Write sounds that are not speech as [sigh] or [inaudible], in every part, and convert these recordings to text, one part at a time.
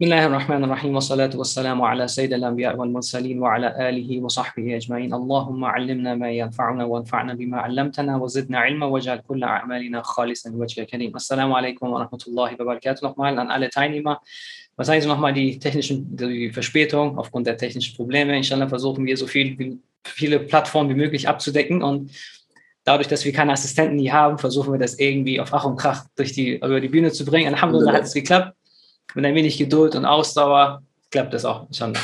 بسم الله الرحمن الرحيم والصلاة والسلام على سيد الأنبياء والمرسلين وعلى آله وصحبه أجمعين اللهم علمنا ما ينفعنا وانفعنا بما علمتنا وزدنا علما واجعل كل أعمالنا خالصا لوجهك الكريم السلام عليكم ورحمة الله وبركاته nochmal an alle Teilnehmer Verzeihen Sie nochmal die technischen die Verspätung aufgrund der technischen Probleme. Inshallah versuchen wir so viel, viele Plattformen wie möglich abzudecken und dadurch, dass wir keine Assistenten hier haben, versuchen wir das irgendwie auf Ach und Krach durch die, über die Bühne zu bringen. Alhamdulillah hat es geklappt mit ein wenig Geduld und Ausdauer klappt das auch schon.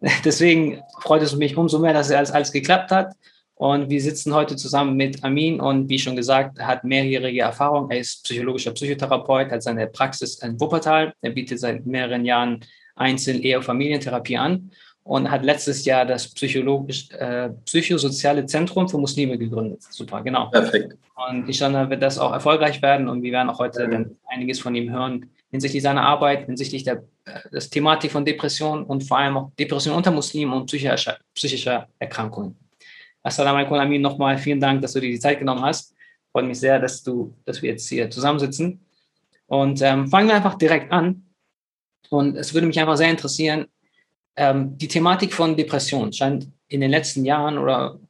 [laughs] Deswegen freut es mich umso mehr, dass es alles, alles geklappt hat. Und wir sitzen heute zusammen mit Amin und wie schon gesagt, er hat mehrjährige Erfahrung. Er ist psychologischer Psychotherapeut, hat seine Praxis in Wuppertal. Er bietet seit mehreren Jahren Einzel-, Ehe- und Familientherapie an und hat letztes Jahr das psychologisch, äh, psychosoziale Zentrum für Muslime gegründet. Super, genau. Perfekt. Und ich dann wird das auch erfolgreich werden und wir werden auch heute dann einiges von ihm hören, hinsichtlich seiner Arbeit, hinsichtlich der das Thematik von Depression und vor allem auch Depression unter Muslimen und psychischer, psychischer Erkrankungen. Assalamu alaikum, Amin, nochmal vielen Dank, dass du dir die Zeit genommen hast. Freut mich sehr, dass, du, dass wir jetzt hier zusammensitzen. Und ähm, fangen wir einfach direkt an. Und es würde mich einfach sehr interessieren, ähm, die Thematik von Depression scheint in den letzten Jahren oder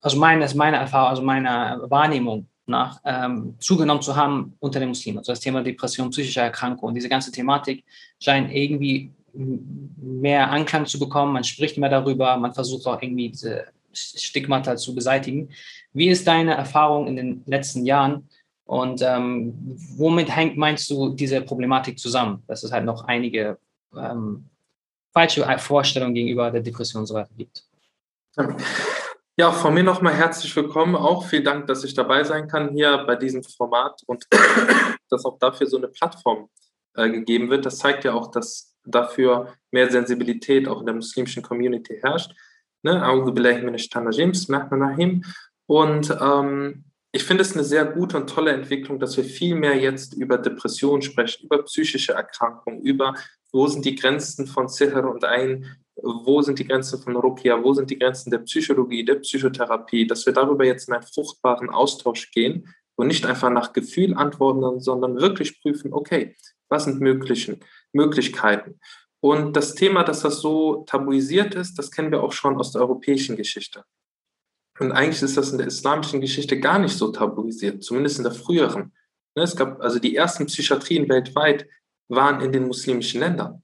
also meine, meine Erfahrung, also meiner Wahrnehmung nach ähm, zugenommen zu haben unter den Muslimen. Also das Thema Depression, psychische Erkrankung und diese ganze Thematik scheint irgendwie mehr Anklang zu bekommen. Man spricht mehr darüber, man versucht auch irgendwie diese Stigmata zu beseitigen. Wie ist deine Erfahrung in den letzten Jahren und ähm, womit hängt, meinst du, diese Problematik zusammen, dass es halt noch einige ähm, falsche Vorstellungen gegenüber der Depression und so weiter gibt? Ja, von mir nochmal herzlich willkommen. Auch vielen Dank, dass ich dabei sein kann hier bei diesem Format und [coughs] dass auch dafür so eine Plattform äh, gegeben wird. Das zeigt ja auch, dass dafür mehr Sensibilität auch in der muslimischen Community herrscht. Ne? Und ähm, ich finde es eine sehr gute und tolle Entwicklung, dass wir viel mehr jetzt über Depressionen sprechen, über psychische Erkrankungen, über wo sind die Grenzen von Sihr und Ein, wo sind die Grenzen von Rukia, wo sind die Grenzen der Psychologie, der Psychotherapie, dass wir darüber jetzt in einen fruchtbaren Austausch gehen und nicht einfach nach Gefühl antworten, sondern wirklich prüfen, okay, was sind möglichen Möglichkeiten? Und das Thema, dass das so tabuisiert ist, das kennen wir auch schon aus der europäischen Geschichte. Und eigentlich ist das in der islamischen Geschichte gar nicht so tabuisiert, zumindest in der früheren. Ne, es gab also die ersten Psychiatrien weltweit waren in den muslimischen Ländern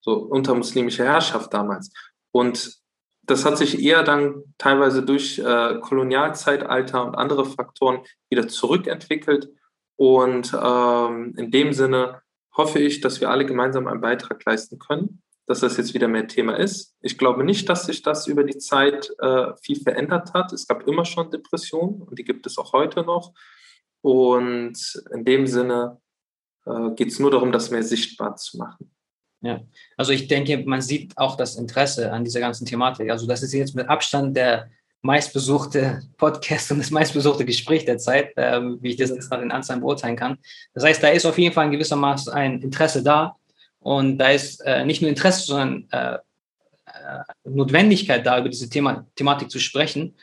so unter muslimischer Herrschaft damals. Und das hat sich eher dann teilweise durch äh, Kolonialzeitalter und andere Faktoren wieder zurückentwickelt. Und ähm, in dem Sinne hoffe ich, dass wir alle gemeinsam einen Beitrag leisten können, dass das jetzt wieder mehr Thema ist. Ich glaube nicht, dass sich das über die Zeit äh, viel verändert hat. Es gab immer schon Depressionen und die gibt es auch heute noch. Und in dem Sinne äh, geht es nur darum, das mehr sichtbar zu machen. Ja, also ich denke, man sieht auch das Interesse an dieser ganzen Thematik. Also das ist jetzt mit Abstand der meistbesuchte Podcast und das meistbesuchte Gespräch der Zeit, äh, wie ich das jetzt nach den Anzeigen beurteilen kann. Das heißt, da ist auf jeden Fall in gewisser Maß ein Interesse da und da ist äh, nicht nur Interesse, sondern äh, äh Notwendigkeit da, über diese Thema, Thematik zu sprechen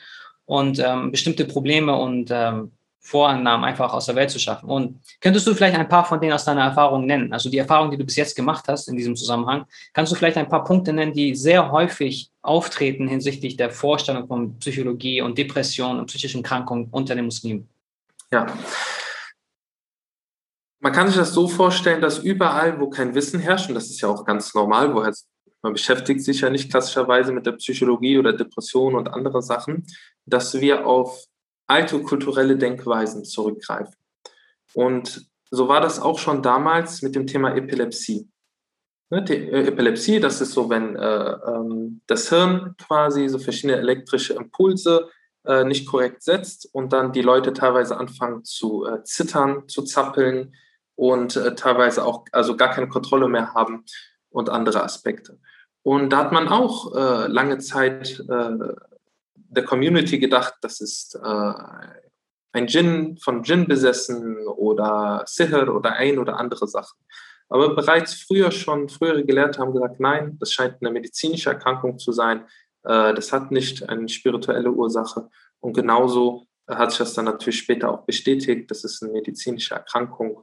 und ähm, bestimmte Probleme und ähm, Vorannahmen einfach aus der Welt zu schaffen. Und könntest du vielleicht ein paar von denen aus deiner Erfahrung nennen? Also die Erfahrung, die du bis jetzt gemacht hast in diesem Zusammenhang, kannst du vielleicht ein paar Punkte nennen, die sehr häufig auftreten hinsichtlich der Vorstellung von Psychologie und Depression und psychischen Krankungen unter den Muslimen? Ja. Man kann sich das so vorstellen, dass überall, wo kein Wissen herrscht, und das ist ja auch ganz normal, woher man beschäftigt sich ja nicht klassischerweise mit der Psychologie oder Depression und andere Sachen, dass wir auf alte kulturelle Denkweisen zurückgreifen. Und so war das auch schon damals mit dem Thema Epilepsie. Ne, die äh, Epilepsie, das ist so, wenn äh, ähm, das Hirn quasi so verschiedene elektrische Impulse äh, nicht korrekt setzt und dann die Leute teilweise anfangen zu zittern, zu zappeln und teilweise auch also gar keine Kontrolle mehr haben und andere Aspekte. Und da hat man auch lange Zeit der Community gedacht, das ist äh, ein Djinn von Djinn besessen oder Sihr oder ein oder andere Sachen. Aber bereits früher schon, frühere Gelehrte haben gesagt, nein, das scheint eine medizinische Erkrankung zu sein. Äh, das hat nicht eine spirituelle Ursache. Und genauso hat sich das dann natürlich später auch bestätigt, das ist eine medizinische Erkrankung.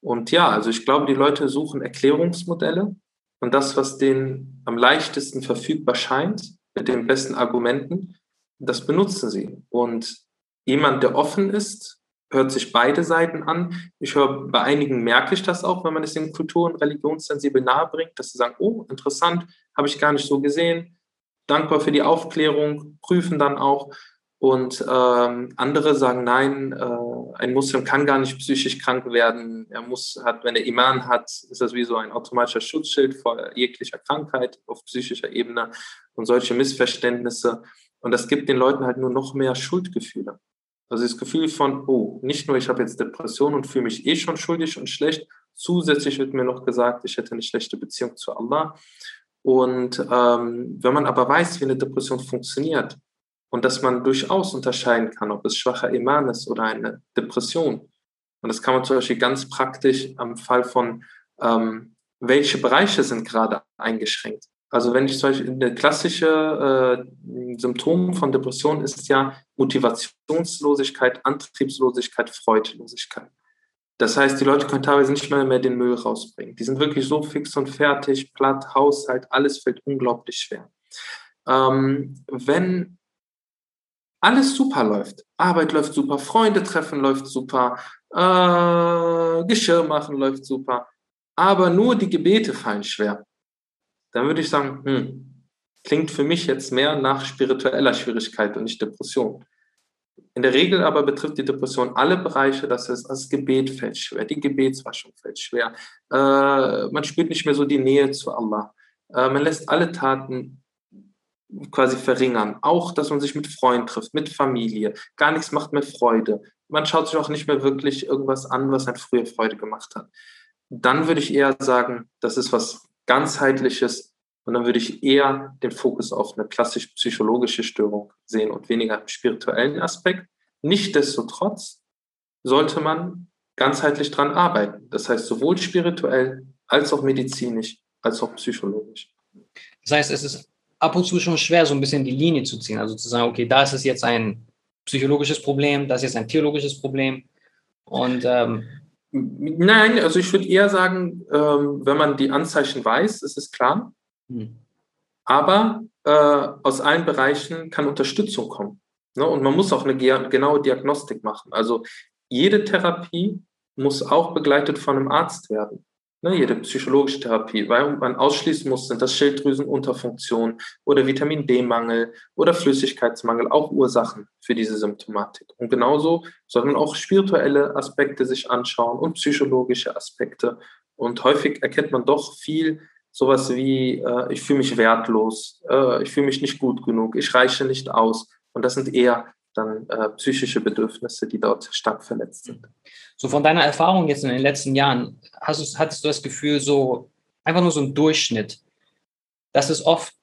Und ja, also ich glaube, die Leute suchen Erklärungsmodelle und das, was denen am leichtesten verfügbar scheint, mit den besten Argumenten, das benutzen sie. Und jemand, der offen ist, hört sich beide Seiten an. Ich höre, bei einigen merke ich das auch, wenn man es in Kultur- und Religionssensibel nahebringt, dass sie sagen, oh, interessant, habe ich gar nicht so gesehen. Dankbar für die Aufklärung, prüfen dann auch. Und ähm, andere sagen, nein, äh, ein Muslim kann gar nicht psychisch krank werden. Er muss, hat, wenn er Iman hat, ist das wie so ein automatischer Schutzschild vor jeglicher Krankheit auf psychischer Ebene und solche Missverständnisse. Und das gibt den Leuten halt nur noch mehr Schuldgefühle. Also das Gefühl von, oh, nicht nur ich habe jetzt Depression und fühle mich eh schon schuldig und schlecht, zusätzlich wird mir noch gesagt, ich hätte eine schlechte Beziehung zu Allah. Und ähm, wenn man aber weiß, wie eine Depression funktioniert und dass man durchaus unterscheiden kann, ob es schwacher Iman ist oder eine Depression. Und das kann man zum Beispiel ganz praktisch am Fall von, ähm, welche Bereiche sind gerade eingeschränkt. Also wenn ich Beispiel eine klassische äh, Symptom von Depression ist ja Motivationslosigkeit, Antriebslosigkeit, Freudlosigkeit. Das heißt, die Leute können teilweise nicht mehr, mehr den Müll rausbringen. Die sind wirklich so fix und fertig, platt, Haushalt, alles fällt unglaublich schwer. Ähm, wenn alles super läuft, Arbeit läuft super, Freunde treffen läuft super, äh, Geschirr machen läuft super, aber nur die Gebete fallen schwer, dann würde ich sagen, hm, klingt für mich jetzt mehr nach spiritueller Schwierigkeit und nicht Depression. In der Regel aber betrifft die Depression alle Bereiche, das heißt, das Gebet fällt schwer, die Gebetswaschung fällt schwer, äh, man spürt nicht mehr so die Nähe zu Allah, äh, man lässt alle Taten quasi verringern, auch, dass man sich mit Freunden trifft, mit Familie, gar nichts macht mehr Freude, man schaut sich auch nicht mehr wirklich irgendwas an, was ein früher Freude gemacht hat. Dann würde ich eher sagen, das ist was ganzheitliches. Und dann würde ich eher den Fokus auf eine klassisch psychologische Störung sehen und weniger im spirituellen Aspekt. Nichtsdestotrotz sollte man ganzheitlich dran arbeiten. Das heißt, sowohl spirituell als auch medizinisch als auch psychologisch. Das heißt, es ist ab und zu schon schwer, so ein bisschen die Linie zu ziehen. Also zu sagen, okay, da ist es jetzt ein psychologisches Problem, das ist jetzt ein theologisches Problem. Und ähm, Nein, also ich würde eher sagen, ähm, wenn man die Anzeichen weiß, ist es klar. Hm. Aber äh, aus allen Bereichen kann Unterstützung kommen. Ne? Und man muss auch eine genaue Diagnostik machen. Also jede Therapie muss auch begleitet von einem Arzt werden ne, jede psychologische Therapie, weil man ausschließen muss, sind das Schilddrüsenunterfunktion oder Vitamin D-Mangel oder Flüssigkeitsmangel auch Ursachen für diese Symptomatik. Und genauso soll man auch spirituelle Aspekte sich anschauen und psychologische Aspekte. Und häufig erkennt man doch viel sowas wie, äh, ich fühle mich wertlos, äh, ich fühle mich nicht gut genug, ich reiche nicht aus. Und das sind eher dann äh, psychische Bedürfnisse, die dort stark verletzt sind. So von deiner Erfahrung jetzt in den letzten Jahren, hast du, hattest du das Gefühl, so einfach nur so ein Durchschnitt, dass es oft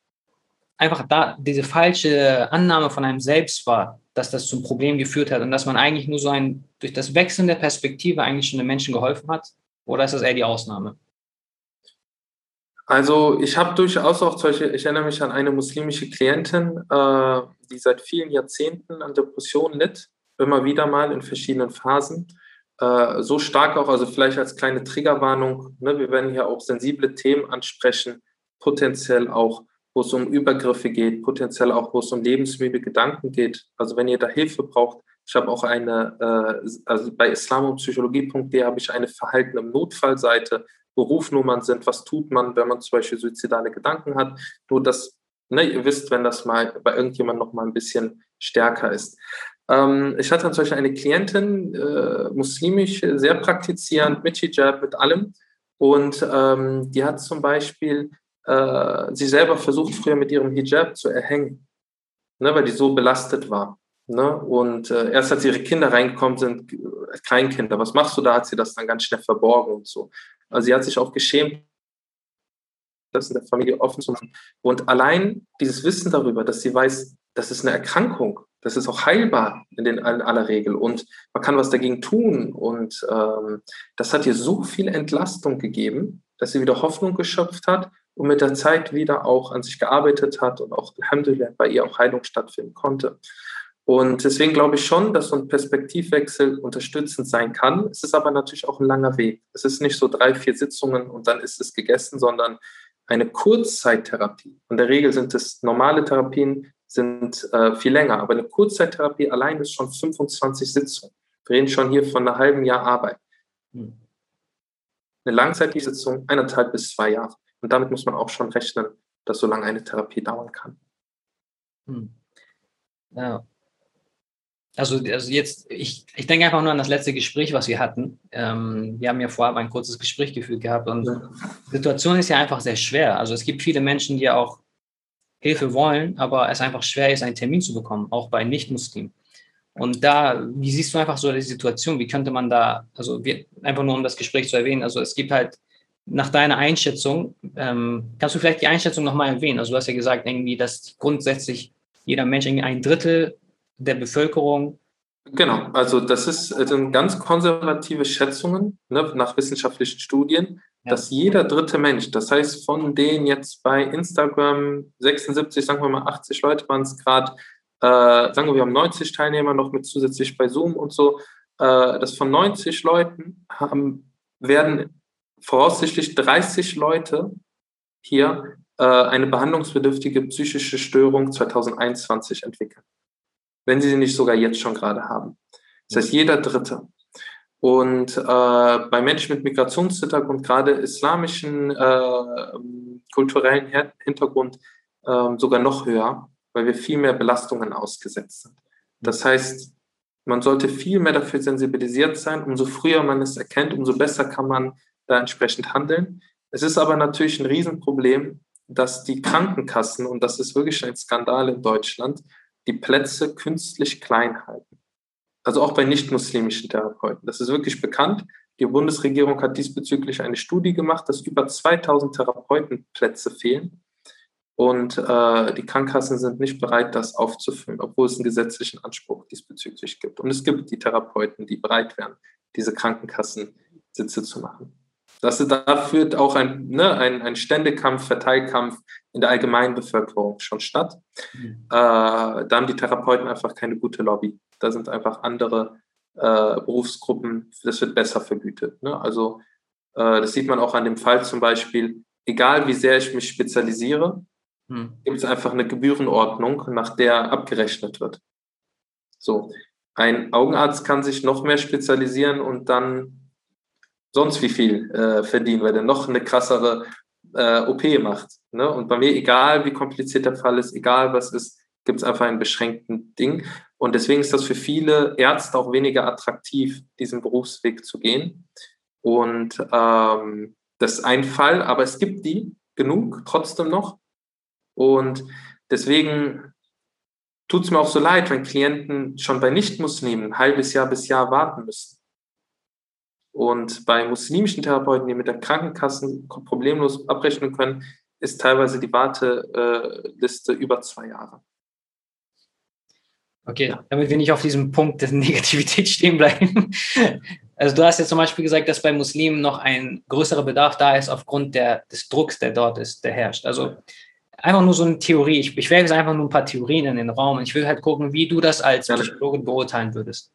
einfach da diese falsche Annahme von einem selbst war, dass das zum Problem geführt hat und dass man eigentlich nur so ein, durch das Wechseln der Perspektive eigentlich schon den Menschen geholfen hat? Oder ist das eher die Ausnahme? Also ich habe durchaus auch solche, ich erinnere mich an eine muslimische Klientin, äh, die seit vielen Jahrzehnten an Depressionen litt, immer wieder mal in verschiedenen Phasen. Äh, so stark auch, also vielleicht als kleine Triggerwarnung, ne, wir werden hier auch sensible Themen ansprechen, potenziell auch, wo es um Übergriffe geht, potenziell auch, wo es um lebensmüde Gedanken geht. Also wenn ihr da Hilfe braucht, ich habe auch eine, äh, also bei islamopsychologie.de habe ich eine Verhalten im Notfallseite, Berufnummern sind, was tut man, wenn man zum Beispiel suizidale Gedanken hat. Nur, dass ne, ihr wisst, wenn das mal bei irgendjemandem noch mal ein bisschen stärker ist. Ähm, ich hatte zum Beispiel eine Klientin, äh, muslimisch, sehr praktizierend, mit Hijab, mit allem. Und ähm, die hat zum Beispiel äh, sich selber versucht, früher mit ihrem Hijab zu erhängen, ne, weil die so belastet war. Ne? Und äh, erst als ihre Kinder reingekommen sind, Kleinkinder, was machst du da, hat sie das dann ganz schnell verborgen und so. Also sie hat sich auch geschämt, das in der Familie offen zu machen. Und allein dieses Wissen darüber, dass sie weiß, das ist eine Erkrankung, das ist auch heilbar in, den, in aller Regel und man kann was dagegen tun. Und ähm, das hat ihr so viel Entlastung gegeben, dass sie wieder Hoffnung geschöpft hat und mit der Zeit wieder auch an sich gearbeitet hat und auch Alhamdulillah bei ihr auch Heilung stattfinden konnte. Und deswegen glaube ich schon, dass so ein Perspektivwechsel unterstützend sein kann. Es ist aber natürlich auch ein langer Weg. Es ist nicht so drei, vier Sitzungen und dann ist es gegessen, sondern eine Kurzzeittherapie. In der Regel sind es normale Therapien, sind äh, viel länger, aber eine Kurzzeittherapie allein ist schon 25 Sitzungen. Wir reden schon hier von einem halben Jahr Arbeit. Hm. Eine Langzeitsitzung eineinhalb bis zwei Jahre. Und damit muss man auch schon rechnen, dass so lange eine Therapie dauern kann. Hm. Ja. Also, also jetzt, ich, ich denke einfach nur an das letzte Gespräch, was wir hatten. Ähm, wir haben ja vorab ein kurzes Gespräch geführt gehabt und ja. die Situation ist ja einfach sehr schwer. Also es gibt viele Menschen, die auch Hilfe wollen, aber es einfach schwer ist, einen Termin zu bekommen, auch bei Nicht-Muslimen. Und da, wie siehst du einfach so die Situation? Wie könnte man da, also wir, einfach nur um das Gespräch zu erwähnen, also es gibt halt nach deiner Einschätzung, ähm, kannst du vielleicht die Einschätzung nochmal erwähnen? Also du hast ja gesagt, irgendwie, dass grundsätzlich jeder Mensch irgendwie ein Drittel der Bevölkerung. Genau, also das ist also ganz konservative Schätzungen ne, nach wissenschaftlichen Studien, ja. dass jeder dritte Mensch, das heißt von denen jetzt bei Instagram 76, sagen wir mal 80 Leute waren es gerade, äh, sagen wir, wir haben 90 Teilnehmer noch mit zusätzlich bei Zoom und so, äh, dass von 90 Leuten haben, werden voraussichtlich 30 Leute hier äh, eine behandlungsbedürftige psychische Störung 2021 entwickeln wenn sie sie nicht sogar jetzt schon gerade haben. Das heißt, jeder Dritte. Und äh, bei Menschen mit Migrationshintergrund, gerade islamischen äh, kulturellen Hintergrund, äh, sogar noch höher, weil wir viel mehr Belastungen ausgesetzt sind. Das heißt, man sollte viel mehr dafür sensibilisiert sein. Umso früher man es erkennt, umso besser kann man da entsprechend handeln. Es ist aber natürlich ein Riesenproblem, dass die Krankenkassen, und das ist wirklich ein Skandal in Deutschland, die Plätze künstlich klein halten. Also auch bei nicht-muslimischen Therapeuten. Das ist wirklich bekannt. Die Bundesregierung hat diesbezüglich eine Studie gemacht, dass über 2000 Therapeutenplätze fehlen. Und äh, die Krankenkassen sind nicht bereit, das aufzufüllen, obwohl es einen gesetzlichen Anspruch diesbezüglich gibt. Und es gibt die Therapeuten, die bereit wären, diese Krankenkassensitze zu machen. Das, da führt auch ein, ne, ein, ein Ständekampf, Verteilkampf in der allgemeinen Bevölkerung schon statt. Mhm. Äh, da haben die Therapeuten einfach keine gute Lobby. Da sind einfach andere äh, Berufsgruppen, das wird besser vergütet. Ne? Also äh, das sieht man auch an dem Fall zum Beispiel, egal wie sehr ich mich spezialisiere, mhm. gibt es einfach eine Gebührenordnung, nach der abgerechnet wird. So, ein Augenarzt kann sich noch mehr spezialisieren und dann sonst wie viel äh, verdienen, weil er noch eine krassere äh, OP macht. Ne? Und bei mir, egal wie kompliziert der Fall ist, egal was ist, gibt es einfach einen beschränkten Ding. Und deswegen ist das für viele Ärzte auch weniger attraktiv, diesen Berufsweg zu gehen. Und ähm, das ist ein Fall, aber es gibt die genug trotzdem noch. Und deswegen tut es mir auch so leid, wenn Klienten schon bei Nicht-Muslimen ein halbes Jahr bis Jahr warten müssen. Und bei muslimischen Therapeuten, die mit der Krankenkasse problemlos abrechnen können, ist teilweise die Warteliste über zwei Jahre. Okay, damit wir nicht auf diesem Punkt der [laughs] Negativität stehen bleiben. Also du hast ja zum Beispiel gesagt, dass bei Muslimen noch ein größerer Bedarf da ist aufgrund der, des Drucks, der dort ist, der herrscht. Also einfach nur so eine Theorie. Ich, ich werfe jetzt einfach nur ein paar Theorien in den Raum und ich will halt gucken, wie du das als Psychologe beurteilen würdest.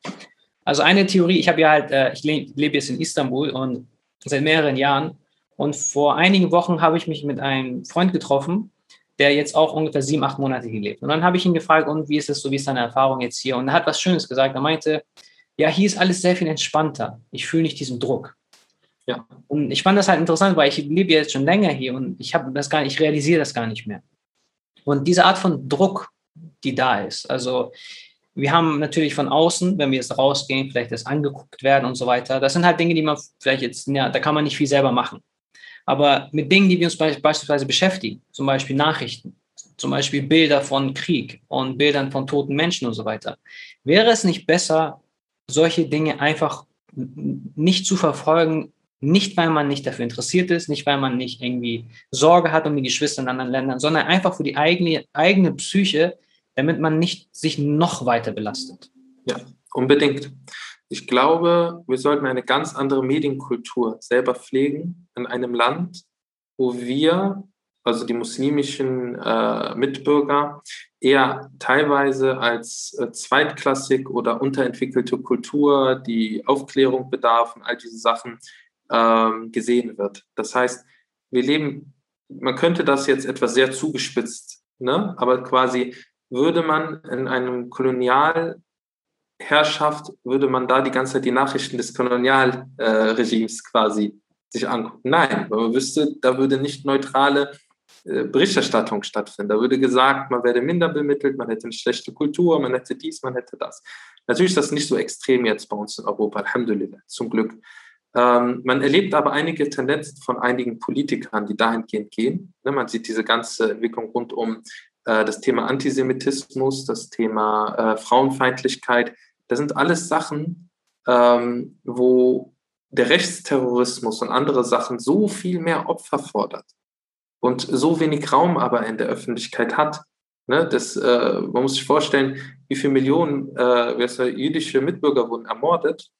Also eine Theorie, ich habe ja halt, äh, ich lebe jetzt in Istanbul und seit mehreren Jahren und vor einigen Wochen habe ich mich mit einem Freund getroffen, der jetzt auch ungefähr sieben, acht Monate hier lebt. Und dann habe ich ihn gefragt, und wie ist es so, wie ist deine Erfahrung jetzt hier? Und er hat was Schönes gesagt. Er meinte, ja, hier ist alles sehr viel entspannter. Ich fühle nicht diesen Druck. Ja. Und ich fand das halt interessant, weil ich lebe jetzt schon länger hier und ich habe das gar nicht, ich realisiere das gar nicht mehr. Und diese Art von Druck, die da ist, also wir haben natürlich von außen, wenn wir jetzt rausgehen, vielleicht das angeguckt werden und so weiter. Das sind halt Dinge, die man vielleicht jetzt, ja, da kann man nicht viel selber machen. Aber mit Dingen, die wir uns beispielsweise beschäftigen, zum Beispiel Nachrichten, zum Beispiel Bilder von Krieg und Bildern von toten Menschen und so weiter, wäre es nicht besser, solche Dinge einfach nicht zu verfolgen, nicht weil man nicht dafür interessiert ist, nicht weil man nicht irgendwie Sorge hat um die Geschwister in anderen Ländern, sondern einfach für die eigene, eigene Psyche, damit man nicht sich noch weiter belastet. Ja, unbedingt. Ich glaube, wir sollten eine ganz andere Medienkultur selber pflegen in einem Land, wo wir also die muslimischen äh, Mitbürger, eher teilweise als äh, zweitklassig oder unterentwickelte Kultur, die Aufklärung bedarf und all diese Sachen ähm, gesehen wird. Das heißt, wir leben, man könnte das jetzt etwas sehr zugespitzt, ne? aber quasi würde man in einem Kolonialherrschaft, würde man da die ganze Zeit die Nachrichten des Kolonialregimes äh, quasi sich angucken. Nein, weil man wüsste, da würde nicht neutrale äh, Berichterstattung stattfinden. Da würde gesagt, man werde minder bemittelt, man hätte eine schlechte Kultur, man hätte dies, man hätte das. Natürlich ist das nicht so extrem jetzt bei uns in Europa, Alhamdulillah, zum Glück. Ähm, man erlebt aber einige Tendenzen von einigen Politikern, die dahingehend gehen. Ne, man sieht diese ganze Entwicklung rund um äh, das Thema Antisemitismus, das Thema äh, Frauenfeindlichkeit. Das sind alles Sachen, ähm, wo der Rechtsterrorismus und andere Sachen so viel mehr Opfer fordert und so wenig Raum aber in der Öffentlichkeit hat. Ne, das, äh, man muss sich vorstellen, wie viele Millionen äh, jüdische Mitbürger wurden ermordet,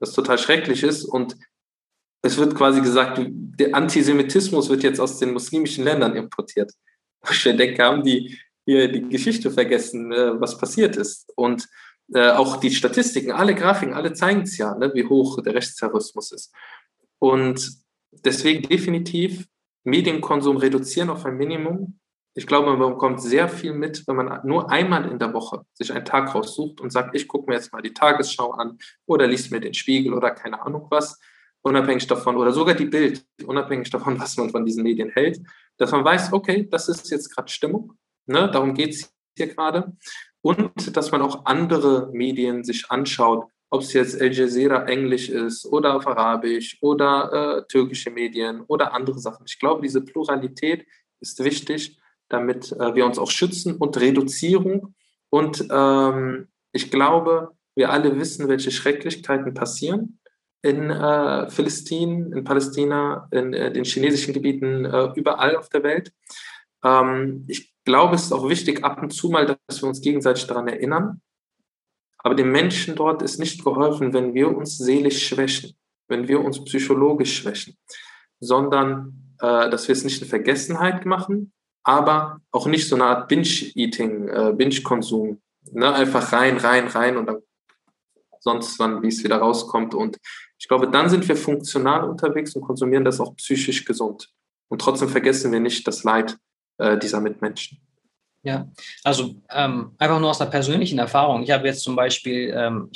was total schrecklich ist. Und es wird quasi gesagt, der Antisemitismus wird jetzt aus den muslimischen Ländern importiert. Ich denke, haben die hier die Geschichte vergessen, äh, was passiert ist. Und äh, auch die Statistiken, alle Grafiken, alle zeigen es ja, ne, wie hoch der Rechtsterrorismus ist. Und deswegen definitiv Medienkonsum reduzieren auf ein Minimum. Ich glaube, man bekommt sehr viel mit, wenn man nur einmal in der Woche sich einen Tag raussucht und sagt, ich gucke mir jetzt mal die Tagesschau an oder liest mir den Spiegel oder keine Ahnung was, unabhängig davon, oder sogar die Bild, unabhängig davon, [laughs] was man von diesen Medien hält, dass man weiß, okay, das ist jetzt gerade Stimmung, ne, darum geht es hier gerade. Und dass man auch andere Medien sich anschaut, ob es jetzt Al Jazeera Englisch ist oder auf Arabisch oder äh, türkische Medien oder andere Sachen. Ich glaube, diese Pluralität ist wichtig, damit äh, wir uns auch schützen und Reduzierung. Und ähm, ich glaube, wir alle wissen, welche Schrecklichkeiten passieren in äh, Philistinen, in Palästina, in äh, den chinesischen Gebieten, äh, überall auf der Welt. Ähm, ich glaube, es ist auch wichtig, ab und zu mal, dass wir uns gegenseitig daran erinnern, aber den Menschen dort ist nicht geholfen, wenn wir uns seelisch schwächen, wenn wir uns psychologisch schwächen, sondern äh, dass wir es nicht in Vergessenheit machen, aber auch nicht so eine Art Binge-Eating, äh, Binge-Konsum. Ne? Einfach rein, rein, rein und dann sonst wann, wie es wieder rauskommt. Und ich glaube, dann sind wir funktional unterwegs und konsumieren das auch psychisch gesund. Und trotzdem vergessen wir nicht das Leid äh, dieser Mitmenschen. Ja, also ähm, einfach nur aus einer persönlichen Erfahrung. Ich habe jetzt zum Beispiel, ähm,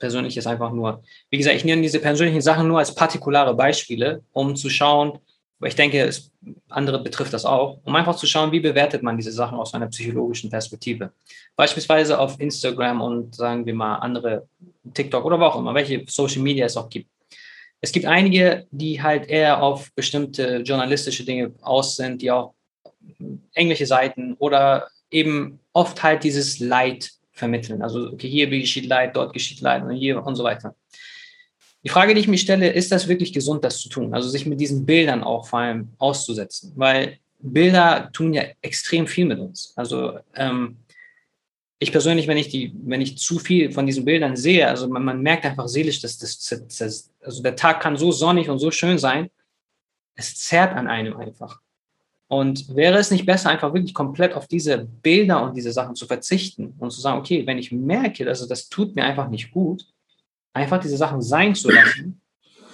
persönlich ist einfach nur, wie gesagt, ich nehme diese persönlichen Sachen nur als partikulare Beispiele, um zu schauen, weil ich denke, es, andere betrifft das auch, um einfach zu schauen, wie bewertet man diese Sachen aus einer psychologischen Perspektive. Beispielsweise auf Instagram und sagen wir mal andere TikTok oder wo auch immer, welche Social Media es auch gibt. Es gibt einige, die halt eher auf bestimmte journalistische Dinge aus sind, die auch englische Seiten oder eben oft halt dieses Leid vermitteln. Also, okay, hier geschieht Leid, dort geschieht Leid und hier und so weiter. Die Frage, die ich mir stelle, ist das wirklich gesund, das zu tun? Also sich mit diesen Bildern auch vor allem auszusetzen, weil Bilder tun ja extrem viel mit uns. Also ähm, ich persönlich, wenn ich die, wenn ich zu viel von diesen Bildern sehe, also man, man merkt einfach seelisch, dass das, das, also der Tag kann so sonnig und so schön sein, es zerrt an einem einfach. Und wäre es nicht besser, einfach wirklich komplett auf diese Bilder und diese Sachen zu verzichten und zu sagen, okay, wenn ich merke, dass das tut mir einfach nicht gut, einfach diese Sachen sein zu lassen,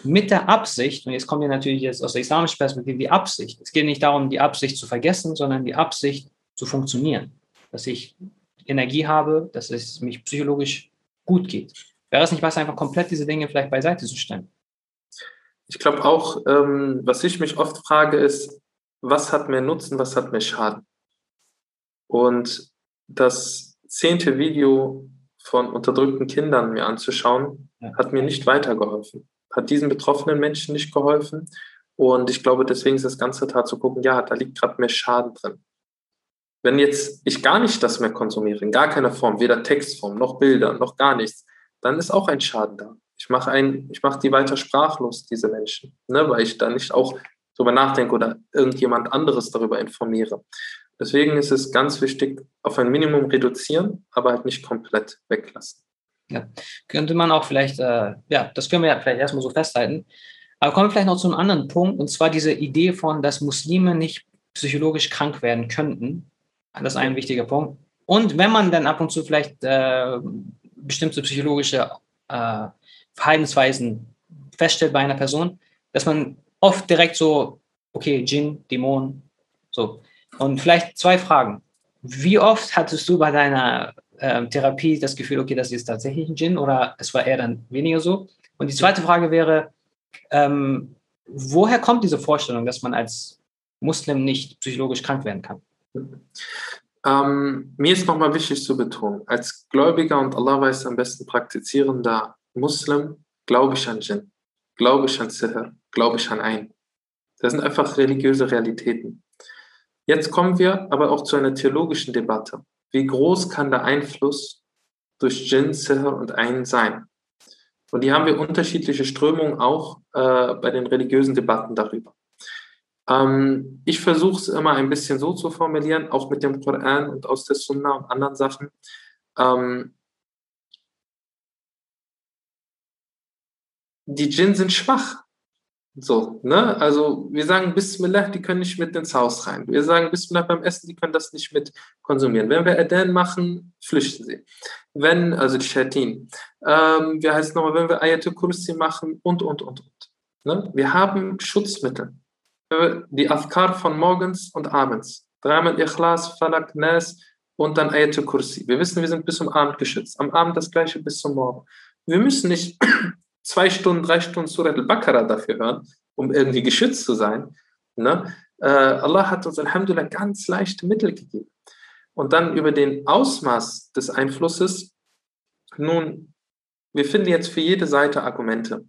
mit der Absicht, und jetzt kommt ja natürlich jetzt aus der islamischen Perspektive die Absicht. Es geht nicht darum, die Absicht zu vergessen, sondern die Absicht zu funktionieren. Dass ich Energie habe, dass es mich psychologisch gut geht. Wäre es nicht besser, einfach komplett diese Dinge vielleicht beiseite zu stellen? Ich glaube auch, ähm, was ich mich oft frage, ist, was hat mehr Nutzen, was hat mehr Schaden. Und das zehnte Video von unterdrückten Kindern mir anzuschauen. Hat mir nicht weitergeholfen, hat diesen betroffenen Menschen nicht geholfen. Und ich glaube, deswegen ist das ganze Tat zu gucken, ja, da liegt gerade mehr Schaden drin. Wenn jetzt ich gar nicht das mehr konsumiere, in gar keiner Form, weder Textform noch Bilder noch gar nichts, dann ist auch ein Schaden da. Ich mache ein, die weiter sprachlos, diese Menschen, ne, weil ich da nicht auch darüber nachdenke oder irgendjemand anderes darüber informiere. Deswegen ist es ganz wichtig, auf ein Minimum reduzieren, aber halt nicht komplett weglassen. Ja. Könnte man auch vielleicht, äh, ja, das können wir ja vielleicht erstmal so festhalten. Aber kommen wir vielleicht noch zu einem anderen Punkt, und zwar diese Idee von, dass Muslime nicht psychologisch krank werden könnten. Das ist ein wichtiger Punkt. Und wenn man dann ab und zu vielleicht äh, bestimmte psychologische äh, Verhaltensweisen feststellt bei einer Person, dass man oft direkt so, okay, Jinn, Dämon, so. Und vielleicht zwei Fragen. Wie oft hattest du bei deiner äh, Therapie das Gefühl, okay, das ist tatsächlich ein Djinn oder es war eher dann weniger so? Und die zweite Frage wäre, ähm, woher kommt diese Vorstellung, dass man als Muslim nicht psychologisch krank werden kann? Ähm, mir ist nochmal wichtig zu betonen, als Gläubiger und Allah weiß am besten praktizierender Muslim, glaube ich an Jinn, glaube ich an Sihr, glaube ich an ein. Das sind einfach religiöse Realitäten. Jetzt kommen wir aber auch zu einer theologischen Debatte. Wie groß kann der Einfluss durch Jinn, Sihr und Ein sein? Und hier haben wir unterschiedliche Strömungen auch äh, bei den religiösen Debatten darüber. Ähm, ich versuche es immer ein bisschen so zu formulieren, auch mit dem Koran und aus der Sunna und anderen Sachen. Ähm, die Djinn sind schwach. So, ne? Also wir sagen Bismillah, die können nicht mit ins Haus rein. Wir sagen Bismillah beim Essen, die können das nicht mit konsumieren. Wenn wir Adan machen, flüchten sie. Wenn, also die Shatin, ähm, wie heißt es nochmal, wenn wir Ayatul Kursi machen und, und, und, und. Ne? Wir haben Schutzmittel. Die Afkar von morgens und abends. Dreimal Ikhlas, Falak, Nas und dann Ayatul Kursi. Wir wissen, wir sind bis zum Abend geschützt. Am Abend das gleiche bis zum Morgen. Wir müssen nicht zwei Stunden, drei Stunden Surat al-Baqarah dafür hören, um irgendwie geschützt zu sein. Ne? Äh, Allah hat uns Alhamdulillah ganz leichte Mittel gegeben. Und dann über den Ausmaß des Einflusses, nun, wir finden jetzt für jede Seite Argumente.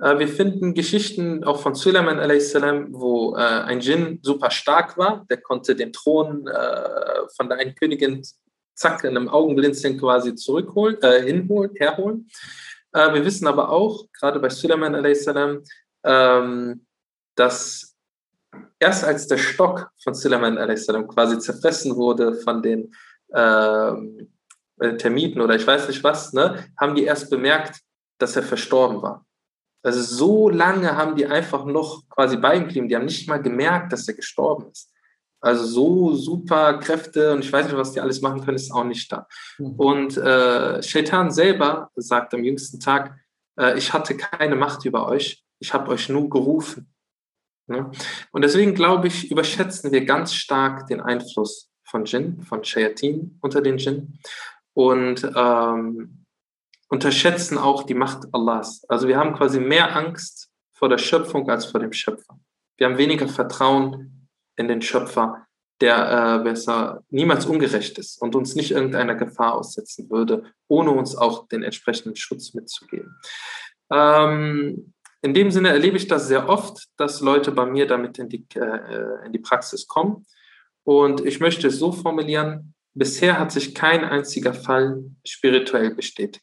Äh, wir finden Geschichten auch von Suleiman a.s., wo äh, ein Djinn super stark war, der konnte den Thron äh, von der einen Königin zack in einem Augenblinzeln quasi zurückholen, äh, hinholen, herholen. Äh, wir wissen aber auch, gerade bei Suleiman a.s., ähm, dass erst als der Stock von Suleiman a.s. quasi zerfressen wurde von den ähm, äh, Termiten oder ich weiß nicht was, ne, haben die erst bemerkt, dass er verstorben war. Also so lange haben die einfach noch quasi bei ihm geblieben. Die haben nicht mal gemerkt, dass er gestorben ist. Also so super Kräfte und ich weiß nicht, was die alles machen können, ist auch nicht da. Mhm. Und äh, Shaitan selber sagt am jüngsten Tag, äh, ich hatte keine Macht über euch, ich habe euch nur gerufen. Ne? Und deswegen glaube ich, überschätzen wir ganz stark den Einfluss von Jinn, von Shayatin unter den Jinn und ähm, unterschätzen auch die Macht Allahs. Also wir haben quasi mehr Angst vor der Schöpfung als vor dem Schöpfer. Wir haben weniger Vertrauen in den Schöpfer, der äh, besser niemals ungerecht ist und uns nicht irgendeiner Gefahr aussetzen würde, ohne uns auch den entsprechenden Schutz mitzugeben. Ähm, in dem Sinne erlebe ich das sehr oft, dass Leute bei mir damit in die, äh, in die Praxis kommen. Und ich möchte es so formulieren, bisher hat sich kein einziger Fall spirituell bestätigt.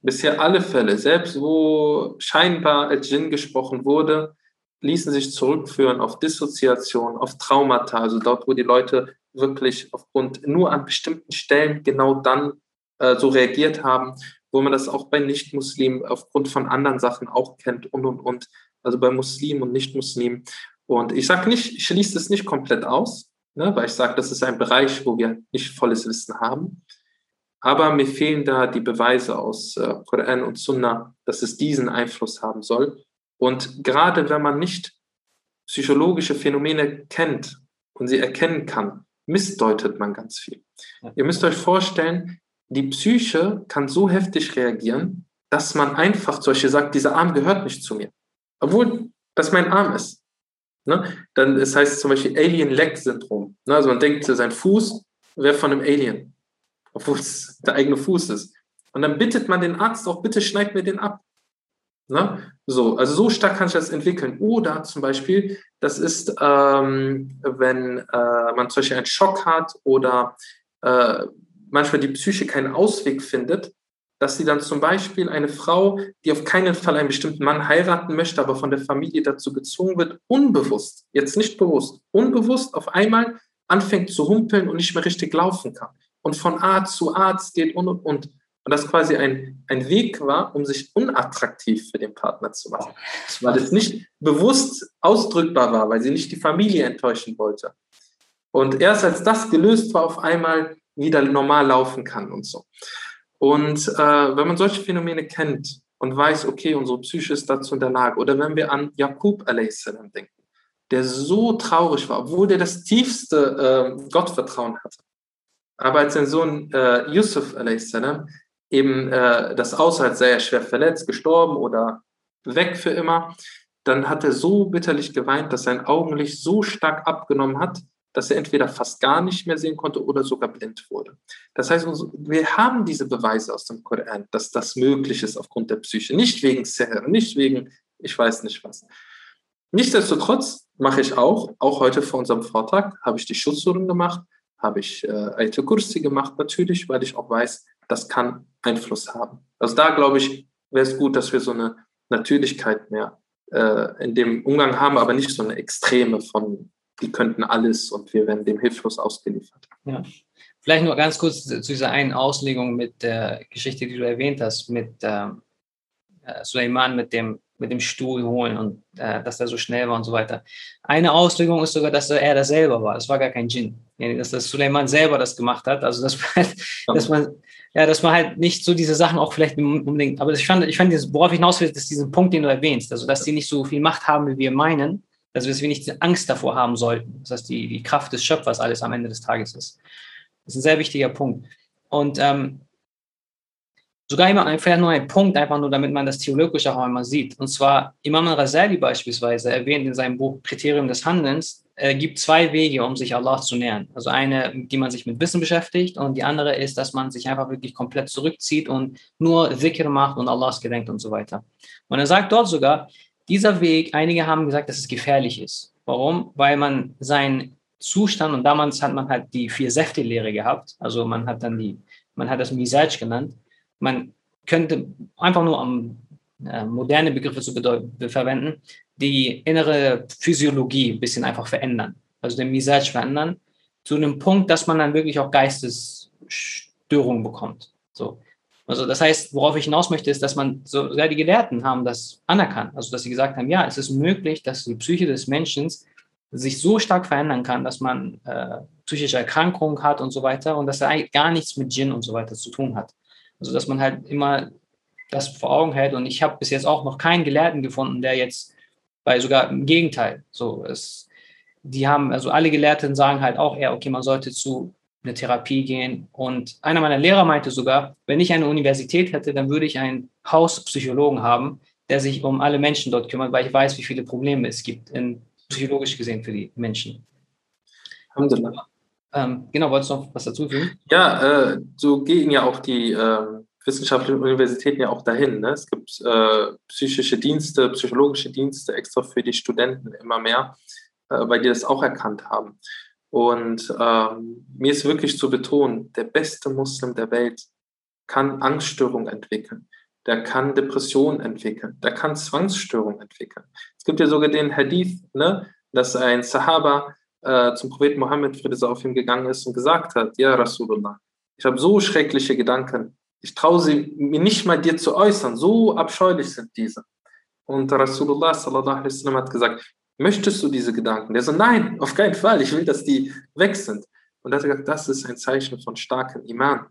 Bisher alle Fälle, selbst wo scheinbar als Djinn gesprochen wurde, ließen sich zurückführen auf Dissoziation, auf Traumata, also dort, wo die Leute wirklich aufgrund nur an bestimmten Stellen genau dann äh, so reagiert haben, wo man das auch bei Nicht-Muslimen aufgrund von anderen Sachen auch kennt und und und, also bei Muslimen und Nicht-Muslimen. Und ich sage nicht, ich schließe es nicht komplett aus, ne, weil ich sage, das ist ein Bereich, wo wir nicht volles Wissen haben. Aber mir fehlen da die Beweise aus äh, Koran und Sunna, dass es diesen Einfluss haben soll. Und gerade wenn man nicht psychologische Phänomene kennt und sie erkennen kann, missdeutet man ganz viel. Ihr müsst euch vorstellen, die Psyche kann so heftig reagieren, dass man einfach zum Beispiel sagt, dieser Arm gehört nicht zu mir. Obwohl das mein Arm ist. Ne? Dann, das heißt zum Beispiel Alien-Leg-Syndrom. Ne? Also man denkt, sein Fuß wäre von einem Alien, obwohl es der eigene Fuß ist. Und dann bittet man den Arzt auch, bitte schneid mir den ab. Ne? So, also so stark kann sich das entwickeln. Oder zum Beispiel, das ist, ähm, wenn äh, man zum Beispiel einen Schock hat oder äh, manchmal die Psyche keinen Ausweg findet, dass sie dann zum Beispiel eine Frau, die auf keinen Fall einen bestimmten Mann heiraten möchte, aber von der Familie dazu gezwungen wird, unbewusst, jetzt nicht bewusst, unbewusst auf einmal anfängt zu humpeln und nicht mehr richtig laufen kann und von Arzt zu Arzt geht und und und Und das quasi ein, ein Weg war, um sich unattraktiv für den Partner zu machen. Weil es nicht bewusst ausdrückbar war, weil sie nicht die Familie enttäuschen wollte. Und erst als das gelöst war, auf einmal wieder normal laufen kann und so. Und äh, wenn man solche Phänomene kennt und weiß, okay, unsere Psyche ist dazu in der Lage, oder wenn wir an Jakub a.s. denken, der so traurig war, obwohl der das tiefste äh, Gottvertrauen hatte. Aber als sein Sohn äh, Yusuf a.s. eben äh, das aussah, als sei er schwer verletzt, gestorben oder weg für immer, dann hat er so bitterlich geweint, dass sein Augenlicht so stark abgenommen hat, dass er entweder fast gar nicht mehr sehen konnte oder sogar blind wurde. Das heißt, wir haben diese Beweise aus dem Koran, dass das möglich ist aufgrund der Psyche, nicht wegen Seher, nicht wegen, ich weiß nicht was. Nichtsdestotrotz mache ich auch, auch heute vor unserem Vortrag, habe ich die Schutzsuren gemacht, habe ich äh, Alte Kursi gemacht, natürlich, weil ich auch weiß, das kann Einfluss haben. Also da glaube ich, wäre es gut, dass wir so eine Natürlichkeit mehr äh, in dem Umgang haben, aber nicht so eine Extreme von die könnten alles und wir werden dem hilflos ausgeliefert. Ja. Vielleicht nur ganz kurz zu dieser einen Auslegung mit der Geschichte, die du erwähnt hast, mit ähm, äh, Suleiman, mit dem, mit dem Stuhl holen und äh, dass er so schnell war und so weiter. Eine Auslegung ist sogar, dass er das selber war. Es war gar kein Djinn. Dass das Suleiman selber das gemacht hat. Also, dass man, dass man, ja, dass man halt nicht so diese Sachen auch vielleicht unbedingt, aber ich fand, ich fand, worauf ich hinaus will, ist diesen Punkt, den du erwähnst. Also, dass die nicht so viel Macht haben, wie wir meinen also dass wir nicht Angst davor haben sollten, dass das die, die Kraft des Schöpfers alles am Ende des Tages ist. Das ist ein sehr wichtiger Punkt. Und ähm, sogar immer vielleicht nur ein Punkt, einfach nur, damit man das theologisch auch einmal sieht. Und zwar Imam al-Rasali beispielsweise erwähnt in seinem Buch Kriterium des Handelns, äh, gibt zwei Wege, um sich Allah zu nähern. Also eine, die man sich mit Wissen beschäftigt und die andere ist, dass man sich einfach wirklich komplett zurückzieht und nur Zikr macht und Allahs gedenkt und so weiter. Und er sagt dort sogar, dieser Weg, einige haben gesagt, dass es gefährlich ist. Warum? Weil man seinen Zustand, und damals hat man halt die vier Säfte-Lehre gehabt, also man hat dann die, man hat das Misaj genannt. Man könnte einfach nur um äh, moderne Begriffe zu verwenden, die innere Physiologie ein bisschen einfach verändern. Also den Misaj verändern, zu einem Punkt, dass man dann wirklich auch Geistesstörungen bekommt. So. Also das heißt, worauf ich hinaus möchte, ist, dass man sogar die Gelehrten haben das anerkannt. Also dass sie gesagt haben, ja, es ist möglich, dass die Psyche des Menschen sich so stark verändern kann, dass man äh, psychische Erkrankungen hat und so weiter und dass er eigentlich gar nichts mit Gin und so weiter zu tun hat. Also dass man halt immer das vor Augen hält und ich habe bis jetzt auch noch keinen Gelehrten gefunden, der jetzt, weil sogar im Gegenteil, so ist, die haben, also alle Gelehrten sagen halt auch eher, okay, man sollte zu eine Therapie gehen. Und einer meiner Lehrer meinte sogar, wenn ich eine Universität hätte, dann würde ich einen Hauspsychologen haben, der sich um alle Menschen dort kümmert, weil ich weiß, wie viele Probleme es gibt, in, psychologisch gesehen für die Menschen. Alhamdulillah. Ähm, genau, wolltest du noch was dazu fügen? Ja, äh, so gehen ja auch die äh, wissenschaftlichen Universitäten ja auch dahin. Ne? Es gibt äh, psychische Dienste, psychologische Dienste extra für die Studenten immer mehr, äh, weil die das auch erkannt haben. Und ähm, mir ist wirklich zu betonen, der beste Muslim der Welt kann Angststörungen entwickeln, der kann Depressionen entwickeln, der kann Zwangsstörungen entwickeln. Es gibt ja sogar den Hadith, ne, dass ein Sahaba äh, zum Propheten Mohammed, Friede auf ihm gegangen ist und gesagt hat, ja Rasulullah, ich habe so schreckliche Gedanken, ich traue sie mir nicht mal dir zu äußern, so abscheulich sind diese. Und Rasulullah sallallahu alaihi wasallam hat gesagt, Möchtest du diese Gedanken? Der so, nein, auf keinen Fall, ich will, dass die weg sind. Und er hat gesagt, das ist ein Zeichen von starkem Iman.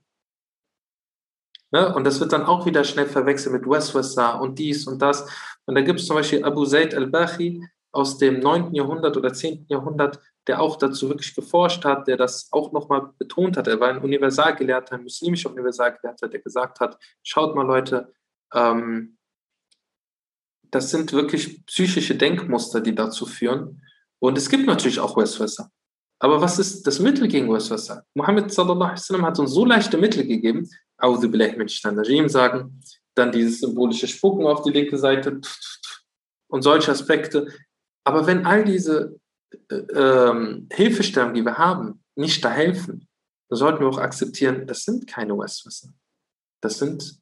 Ne? Und das wird dann auch wieder schnell verwechselt mit Westwasa und dies und das. Und da gibt es zum Beispiel Abu Zaid al-Bahi aus dem 9. Jahrhundert oder 10. Jahrhundert, der auch dazu wirklich geforscht hat, der das auch nochmal betont hat. Er war ein Universalgelehrter, ein muslimischer Universalgelehrter, der gesagt hat, schaut mal Leute, ähm, das sind wirklich psychische Denkmuster, die dazu führen. Und es gibt natürlich auch Westwasser. Aber was ist das Mittel gegen Westwasser? Mohammed sallallahu hat uns so leichte Mittel gegeben, billahi min sagen, dann dieses symbolische Spucken auf die linke Seite und solche Aspekte. Aber wenn all diese ähm, Hilfestellungen, die wir haben, nicht da helfen, dann sollten wir auch akzeptieren, das sind keine Westwasser. Das sind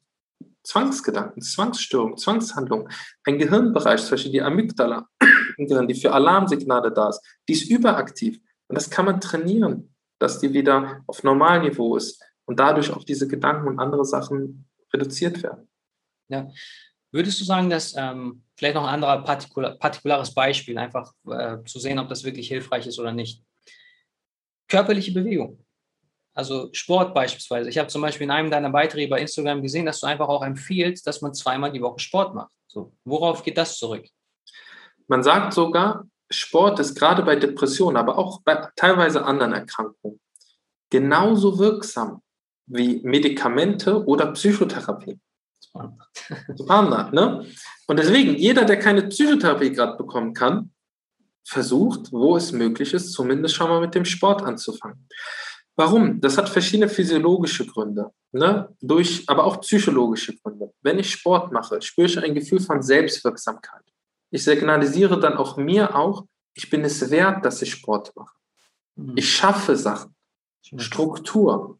Zwangsgedanken, Zwangsstörungen, Zwangshandlungen, ein Gehirnbereich, zum Beispiel die Amygdala, [clears throat] die für Alarmsignale da ist, die ist überaktiv. Und das kann man trainieren, dass die wieder auf Normalniveau ist. und dadurch auch diese Gedanken und andere Sachen reduziert werden. Ja. Würdest du sagen, dass ähm, vielleicht noch ein anderer partikular, partikulares Beispiel, einfach äh, zu sehen, ob das wirklich hilfreich ist oder nicht? Körperliche Bewegung. Also Sport beispielsweise. Ich habe zum Beispiel in einem deiner Beiträge bei Instagram gesehen, dass du einfach auch empfiehlst, dass man zweimal die Woche Sport macht. So, worauf geht das zurück? Man sagt sogar, Sport ist gerade bei Depressionen, aber auch bei teilweise anderen Erkrankungen genauso wirksam wie Medikamente oder Psychotherapie. Subhanallah, ne? Und deswegen, jeder, der keine Psychotherapie gerade bekommen kann, versucht, wo es möglich ist, zumindest schon mal mit dem Sport anzufangen. Warum? Das hat verschiedene physiologische Gründe, ne? Durch, aber auch psychologische Gründe. Wenn ich Sport mache, spüre ich ein Gefühl von Selbstwirksamkeit. Ich signalisiere dann auch mir auch, ich bin es wert, dass ich Sport mache. Mhm. Ich schaffe Sachen. Struktur.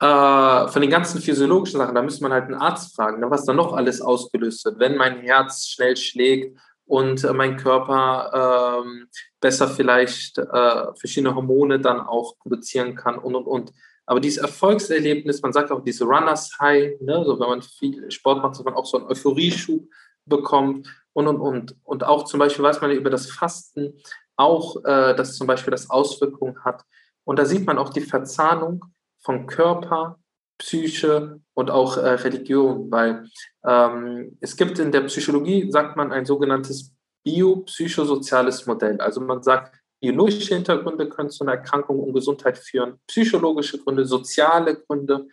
Äh, von den ganzen physiologischen Sachen, da müsste man halt einen Arzt fragen, ne, was da noch alles ausgelöst wird. Wenn mein Herz schnell schlägt und äh, mein Körper äh, besser vielleicht äh, verschiedene Hormone dann auch produzieren kann und und und. Aber dieses Erfolgserlebnis, man sagt auch diese Runners High, ne, so wenn man viel Sport macht, dass man auch so einen Euphorieschub bekommt und und und. Und auch zum Beispiel weiß man über das Fasten auch, äh, dass zum Beispiel das Auswirkungen hat. Und da sieht man auch die Verzahnung von Körper, Psyche und auch äh, Religion, weil ähm, es gibt in der Psychologie, sagt man, ein sogenanntes biopsychosoziales Modell. Also man sagt, biologische Hintergründe können zu einer Erkrankung und Gesundheit führen, psychologische Gründe, soziale Gründe.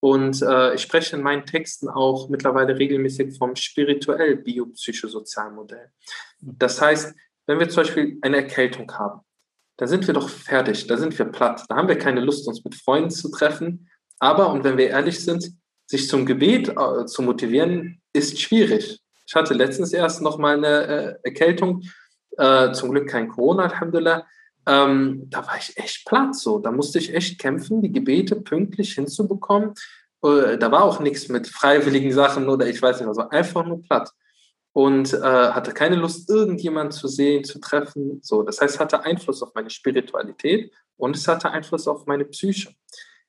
Und äh, ich spreche in meinen Texten auch mittlerweile regelmäßig vom spirituell biopsychosozialen Modell. Das heißt, wenn wir zum Beispiel eine Erkältung haben, da sind wir doch fertig, da sind wir platt, da haben wir keine Lust, uns mit Freunden zu treffen. Aber, und wenn wir ehrlich sind, sich zum Gebet äh, zu motivieren, ist schwierig. Ich hatte letztens erst noch mal eine äh, Erkältung, äh, zum Glück kein Corona, Alhamdulillah. Ähm, da war ich echt platt so. Da musste ich echt kämpfen, die Gebete pünktlich hinzubekommen. Äh, da war auch nichts mit freiwilligen Sachen oder ich weiß nicht, also einfach nur platt und äh, hatte keine Lust, irgendjemanden zu sehen, zu treffen. So, das heißt, es hatte Einfluss auf meine Spiritualität und es hatte Einfluss auf meine Psyche.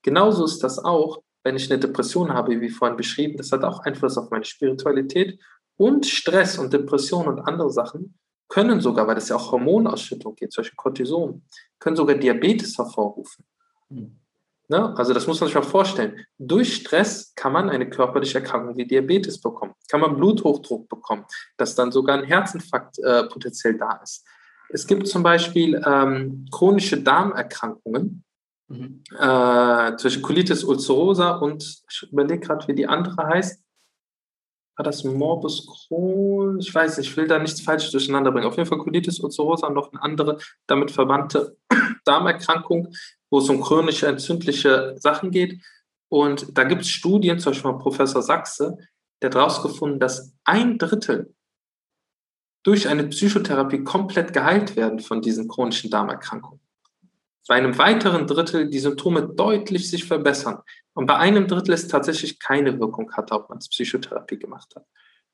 Genauso ist das auch, wenn ich eine Depression habe, wie vorhin beschrieben, das hat auch Einfluss auf meine Spiritualität und Stress und Depression und andere Sachen können sogar, weil das ja auch Hormonausschüttung geht, solche Cortison, können sogar Diabetes hervorrufen. Mhm. Ne? Also das muss man sich mal vorstellen. Durch Stress kann man eine körperliche Erkrankung wie Diabetes bekommen, kann man Bluthochdruck bekommen, dass dann sogar ein Herzinfarkt äh, potenziell da ist. Es gibt zum Beispiel ähm, chronische Darmerkrankungen, mhm. äh, zwischen Colitis ulcerosa und ich überlege gerade, wie die andere heißt. War das Morbus Crohn? Ich weiß nicht, ich will da nichts falsch durcheinander bringen. Auf jeden Fall Colitis ulcerosa und noch eine andere damit verwandte [clears throat] Darmerkrankung, wo es um chronische entzündliche Sachen geht. Und da gibt es Studien, zum Beispiel von Professor Sachse, der hat herausgefunden, dass ein Drittel durch eine Psychotherapie komplett geheilt werden von diesen chronischen Darmerkrankungen. Bei einem weiteren Drittel die Symptome deutlich sich verbessern. Und bei einem Drittel es tatsächlich keine Wirkung hatte, ob man es Psychotherapie gemacht hat.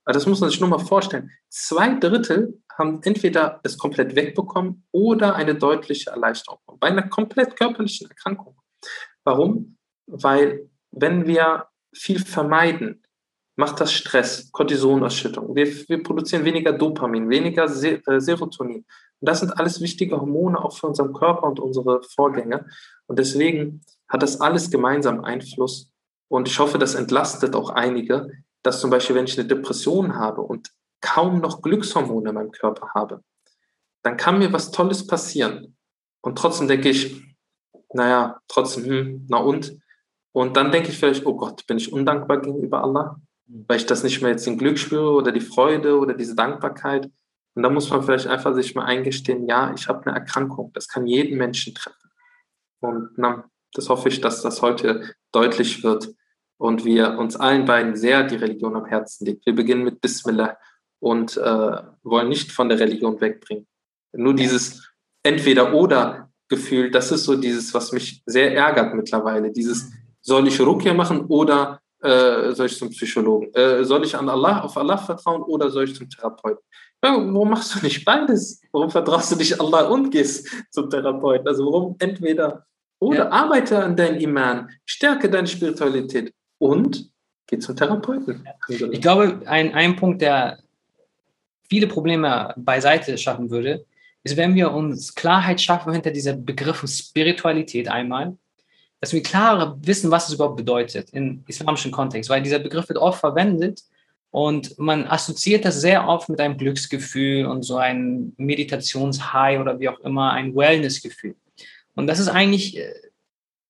Aber das muss man sich nur mal vorstellen. Zwei Drittel haben entweder es komplett wegbekommen oder eine deutliche Erleichterung. Bei einer komplett körperlichen Erkrankung. Warum? Weil wenn wir viel vermeiden, macht das Stress, Cortisonausschüttung. Wir, wir produzieren weniger Dopamin, weniger äh, Serotonin. Und das sind alles wichtige Hormone auch für unseren Körper und unsere Vorgänge. Und deswegen hat das alles gemeinsam Einfluss. Und ich hoffe, das entlastet auch einige, dass zum Beispiel, wenn ich eine Depression habe und kaum noch Glückshormone in meinem Körper habe, dann kann mir was Tolles passieren. Und trotzdem denke ich, naja, trotzdem, hm, na und? Und dann denke ich vielleicht, oh Gott, bin ich undankbar gegenüber Allah, weil ich das nicht mehr jetzt den Glück spüre oder die Freude oder diese Dankbarkeit. Und da muss man vielleicht einfach sich mal eingestehen, ja, ich habe eine Erkrankung. Das kann jeden Menschen treffen. Und na, das hoffe ich, dass das heute deutlich wird und wir uns allen beiden sehr die Religion am Herzen liegt. Wir beginnen mit Bismillah und äh, wollen nicht von der Religion wegbringen. Nur dieses Entweder-Oder-Gefühl, das ist so dieses, was mich sehr ärgert mittlerweile. Dieses, soll ich Rukia machen oder äh, soll ich zum Psychologen? Äh, soll ich an Allah, auf Allah vertrauen oder soll ich zum Therapeuten? Ja, warum machst du nicht beides? Warum vertraust du nicht Allah und gehst zum Therapeuten? Also warum entweder Oder ja. arbeite an deinem Iman, stärke deine Spiritualität und geh zum Therapeuten. Ich glaube, ein, ein Punkt, der viele Probleme beiseite schaffen würde, ist, wenn wir uns Klarheit schaffen hinter diesem Begriff Spiritualität einmal, dass wir klarer wissen, was es überhaupt bedeutet im islamischen Kontext, weil dieser Begriff wird oft verwendet und man assoziiert das sehr oft mit einem Glücksgefühl und so ein Meditationshigh oder wie auch immer, ein Wellnessgefühl. Und das ist eigentlich äh,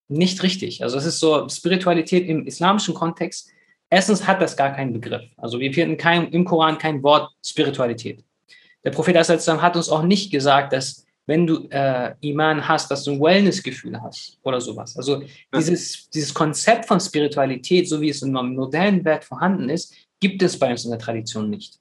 nicht richtig. Also es ist so, Spiritualität im islamischen Kontext, erstens hat das gar keinen Begriff. Also wir finden kein, im Koran kein Wort Spiritualität. Der Prophet hat uns auch nicht gesagt, dass wenn du äh, Iman hast, dass du ein Wellnessgefühl hast oder sowas. Also dieses, dieses Konzept von Spiritualität, so wie es in einem modernen Welt vorhanden ist, gibt es bei uns in der Tradition nicht.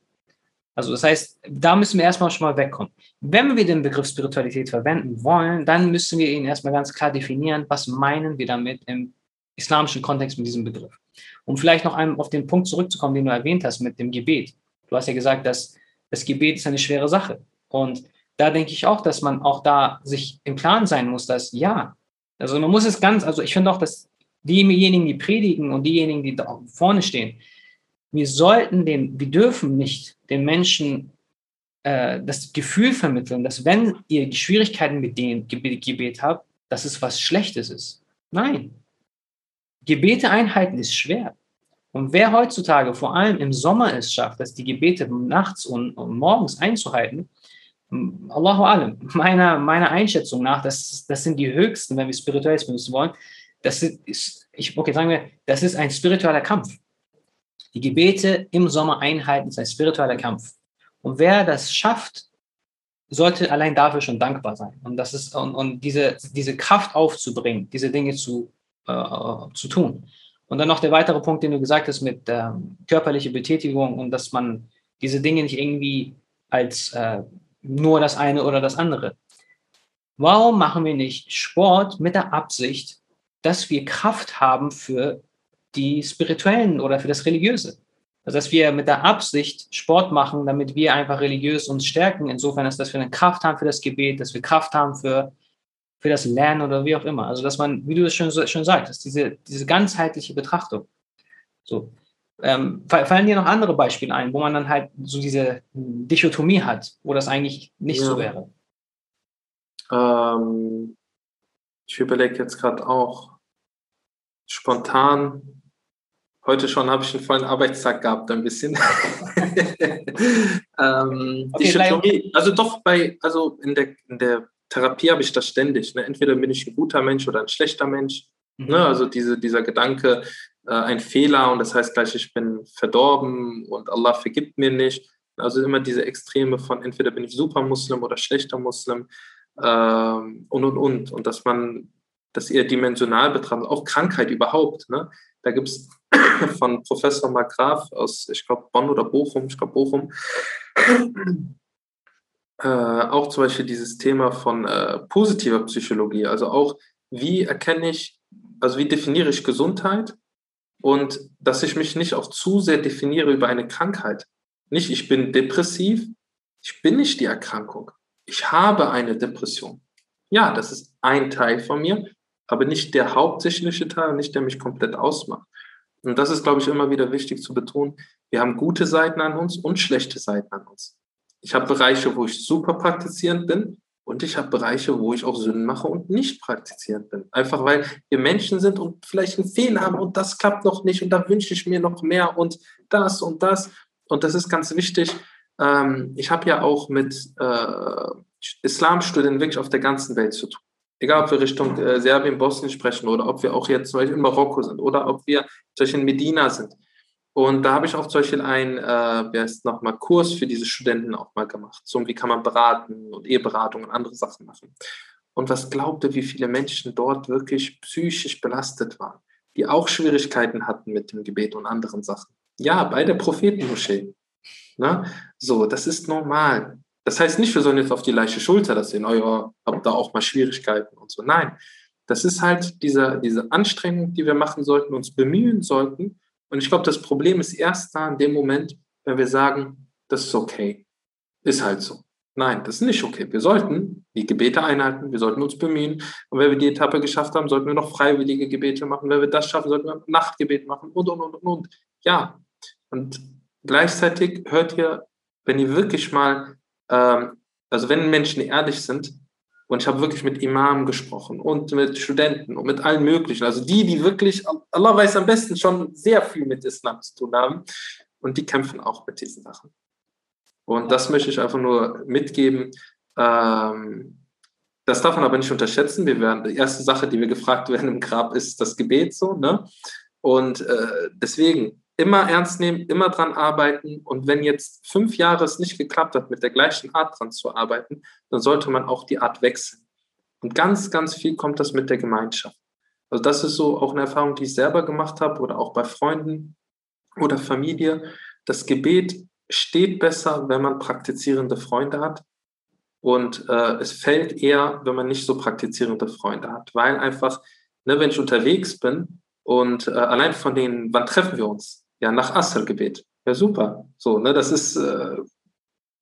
Also das heißt, da müssen wir erstmal schon mal wegkommen. Wenn wir den Begriff Spiritualität verwenden wollen, dann müssen wir ihn erstmal ganz klar definieren, was meinen wir damit im islamischen Kontext mit diesem Begriff. Um vielleicht noch einmal auf den Punkt zurückzukommen, den du erwähnt hast mit dem Gebet. Du hast ja gesagt, dass das Gebet ist eine schwere Sache. Und da denke ich auch, dass man auch da sich im Klaren sein muss, dass ja, also man muss es ganz, also ich finde auch, dass diejenigen, die predigen und diejenigen, die da vorne stehen, wir sollten den, wir dürfen nicht den Menschen äh, das Gefühl vermitteln, dass wenn ihr Schwierigkeiten mit dem Gebet, habt, dass es was Schlechtes ist. Nein. Gebete einhalten ist schwer. Und wer heutzutage vor allem im Sommer es schafft, dass die Gebete nachts und, und morgens einzuhalten, Allahu alam, [laughs] meiner, meiner Einschätzung nach, das, das sind die höchsten, wenn wir spirituell benutzen wollen, das ist, ich, okay, sagen wir, das ist ein spiritueller Kampf. Die Gebete im Sommer einhalten ist ein spiritueller Kampf. Und wer das schafft, sollte allein dafür schon dankbar sein. Und das ist, und, und diese, diese Kraft aufzubringen, diese Dinge zu, äh, zu tun. Und dann noch der weitere Punkt, den du gesagt hast mit ähm, körperlicher Betätigung und dass man diese Dinge nicht irgendwie als äh, nur das eine oder das andere. Warum machen wir nicht Sport mit der Absicht, dass wir Kraft haben für die spirituellen oder für das Religiöse? Also dass wir mit der Absicht Sport machen, damit wir einfach religiös uns stärken. Insofern ist, dass wir eine Kraft haben für das Gebet, dass wir Kraft haben für, für das Lernen oder wie auch immer. Also dass man, wie du es schon, schon sagst, diese, diese ganzheitliche Betrachtung. So. Ähm, fallen dir noch andere Beispiele ein, wo man dann halt so diese Dichotomie hat, wo das eigentlich nicht ja. so wäre? Ähm, ich überlege jetzt gerade auch spontan. Heute schon habe ich einen vollen Arbeitstag gehabt, ein bisschen. [laughs] ähm, okay, Dichotomie, also doch bei, also in der, in der Therapie habe ich das ständig. Ne? Entweder bin ich ein guter Mensch oder ein schlechter Mensch. Ne? Mhm. Ne? Also diese, dieser Gedanke, äh, ein Fehler und das heißt gleich, ich bin verdorben und Allah vergibt mir nicht. Also immer diese Extreme von entweder bin ich super Muslim oder schlechter Muslim ähm, und und und. Und dass man das eher dimensional betrachtet, auch Krankheit überhaupt. Ne? Da gibt es [coughs] von Professor Margraf aus, ich glaube, Bonn oder Bochum, ich glaube Bochum, [coughs] äh, auch zum Beispiel dieses Thema von äh, positiver Psychologie. Also auch, wie erkenne ich, also wie definiere ich Gesundheit und dass ich mich nicht auch zu sehr definiere über eine Krankheit. Nicht, ich bin depressiv, ich bin nicht die Erkrankung. Ich habe eine Depression. Ja, das ist ein Teil von mir, aber nicht der hauptsächliche Teil, nicht der mich komplett ausmacht. Und das ist, glaube ich, immer wieder wichtig zu betonen. Wir haben gute Seiten an uns und schlechte Seiten an uns. Ich habe Bereiche, wo ich super praktizierend bin und ich habe Bereiche, wo ich auch Sünden mache und nicht praktizierend bin. Einfach weil wir Menschen sind und vielleicht einen Fehler haben und das klappt noch nicht und da wünsche ich mir noch mehr und das und das. Und das ist ganz wichtig. Ähm, ich habe ja auch mit äh, Islamstudenten wirklich auf der ganzen Welt zu tun. Egal, ob wir Richtung äh, Serbien, Bosnien sprechen oder ob wir auch jetzt zum Beispiel in Marokko sind oder ob wir zum Beispiel in Medina sind. Und da habe ich auch zum Beispiel einen, äh, wer ist nochmal, Kurs für diese Studenten auch mal gemacht. So, wie kann man beraten und Eheberatung und andere Sachen machen. Und was glaubt ihr, wie viele Menschen dort wirklich psychisch belastet waren, die auch Schwierigkeiten hatten mit dem Gebet und anderen Sachen? Ja, bei der Prophetenmoschee. Ne? So, das ist normal. Das heißt nicht, wir sollen jetzt auf die leichte Schulter das sehen, ja, habt da auch mal Schwierigkeiten und so. Nein, das ist halt diese, diese Anstrengung, die wir machen sollten, uns bemühen sollten, und ich glaube, das Problem ist erst da in dem Moment, wenn wir sagen, das ist okay. Ist halt so. Nein, das ist nicht okay. Wir sollten die Gebete einhalten, wir sollten uns bemühen. Und wenn wir die Etappe geschafft haben, sollten wir noch freiwillige Gebete machen. Wenn wir das schaffen, sollten wir Nachtgebet machen und, und, und, und. Ja. Und gleichzeitig hört ihr, wenn ihr wirklich mal, ähm, also wenn Menschen ehrlich sind, und ich habe wirklich mit Imamen gesprochen und mit Studenten und mit allen möglichen. Also die, die wirklich, Allah weiß am besten, schon sehr viel mit Islam zu tun haben. Und die kämpfen auch mit diesen Sachen. Und das möchte ich einfach nur mitgeben. Ähm, das darf man aber nicht unterschätzen. Wir werden, die erste Sache, die wir gefragt werden im Grab, ist das Gebet so. Ne? Und äh, deswegen immer ernst nehmen, immer dran arbeiten. Und wenn jetzt fünf Jahre es nicht geklappt hat, mit der gleichen Art dran zu arbeiten, dann sollte man auch die Art wechseln. Und ganz, ganz viel kommt das mit der Gemeinschaft. Also das ist so auch eine Erfahrung, die ich selber gemacht habe oder auch bei Freunden oder Familie. Das Gebet steht besser, wenn man praktizierende Freunde hat. Und äh, es fällt eher, wenn man nicht so praktizierende Freunde hat, weil einfach, ne, wenn ich unterwegs bin und äh, allein von denen, wann treffen wir uns? Ja, nach Asr-Gebet. Ja, super. So, ne, das ist äh,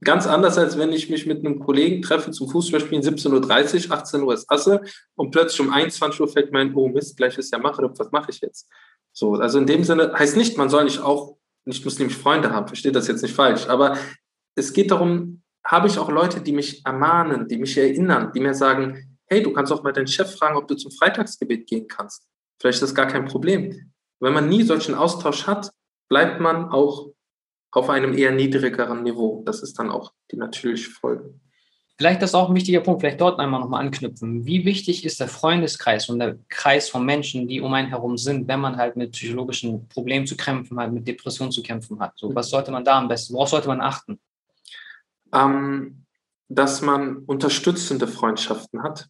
ganz anders, als wenn ich mich mit einem Kollegen treffe zum Fußballspielen 17.30 Uhr, 18 Uhr ist Asr und plötzlich um 21 Uhr fällt mein, oh Mist, gleich ist ja Maghrib, was mache ich jetzt? So, also in dem Sinne heißt nicht, man soll nicht auch nicht muslimische Freunde haben, versteht das jetzt nicht falsch, aber es geht darum, habe ich auch Leute, die mich ermahnen, die mich erinnern, die mir sagen, hey, du kannst auch mal deinen Chef fragen, ob du zum Freitagsgebet gehen kannst. Vielleicht ist das gar kein Problem. Wenn man nie solchen Austausch hat, bleibt man auch auf einem eher niedrigeren Niveau. Das ist dann auch die natürliche Folge. Vielleicht ist auch ein wichtiger Punkt, vielleicht dort einmal nochmal anknüpfen. Wie wichtig ist der Freundeskreis und der Kreis von Menschen, die um einen herum sind, wenn man halt mit psychologischen Problemen zu kämpfen hat, mit Depressionen zu kämpfen hat? So, was sollte man da am besten, worauf sollte man achten? Ähm, dass man unterstützende Freundschaften hat,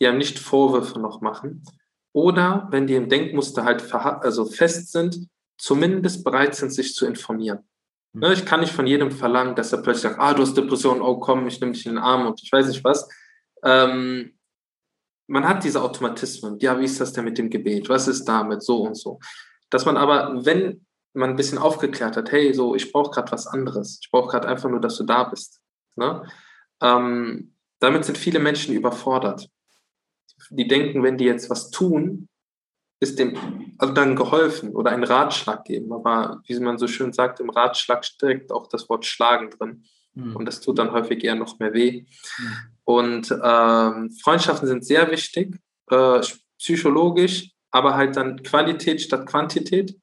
die einem nicht Vorwürfe noch machen. Oder wenn die im Denkmuster halt also fest sind, zumindest bereit sind, sich zu informieren. Ne, ich kann nicht von jedem verlangen, dass er plötzlich sagt, ah, du hast Depression, oh komm, ich nehme dich in den Arm und ich weiß nicht was. Ähm, man hat diese Automatismen. Ja, wie ist das denn mit dem Gebet? Was ist damit? So und so. Dass man aber, wenn man ein bisschen aufgeklärt hat, hey, so, ich brauche gerade was anderes. Ich brauche gerade einfach nur, dass du da bist. Ne? Ähm, damit sind viele Menschen überfordert. Die denken, wenn die jetzt was tun, ist dem also dann geholfen oder einen Ratschlag geben. Aber wie man so schön sagt, im Ratschlag steckt auch das Wort schlagen drin. Mhm. Und das tut dann häufig eher noch mehr weh. Mhm. Und ähm, Freundschaften sind sehr wichtig, äh, psychologisch, aber halt dann Qualität statt Quantität.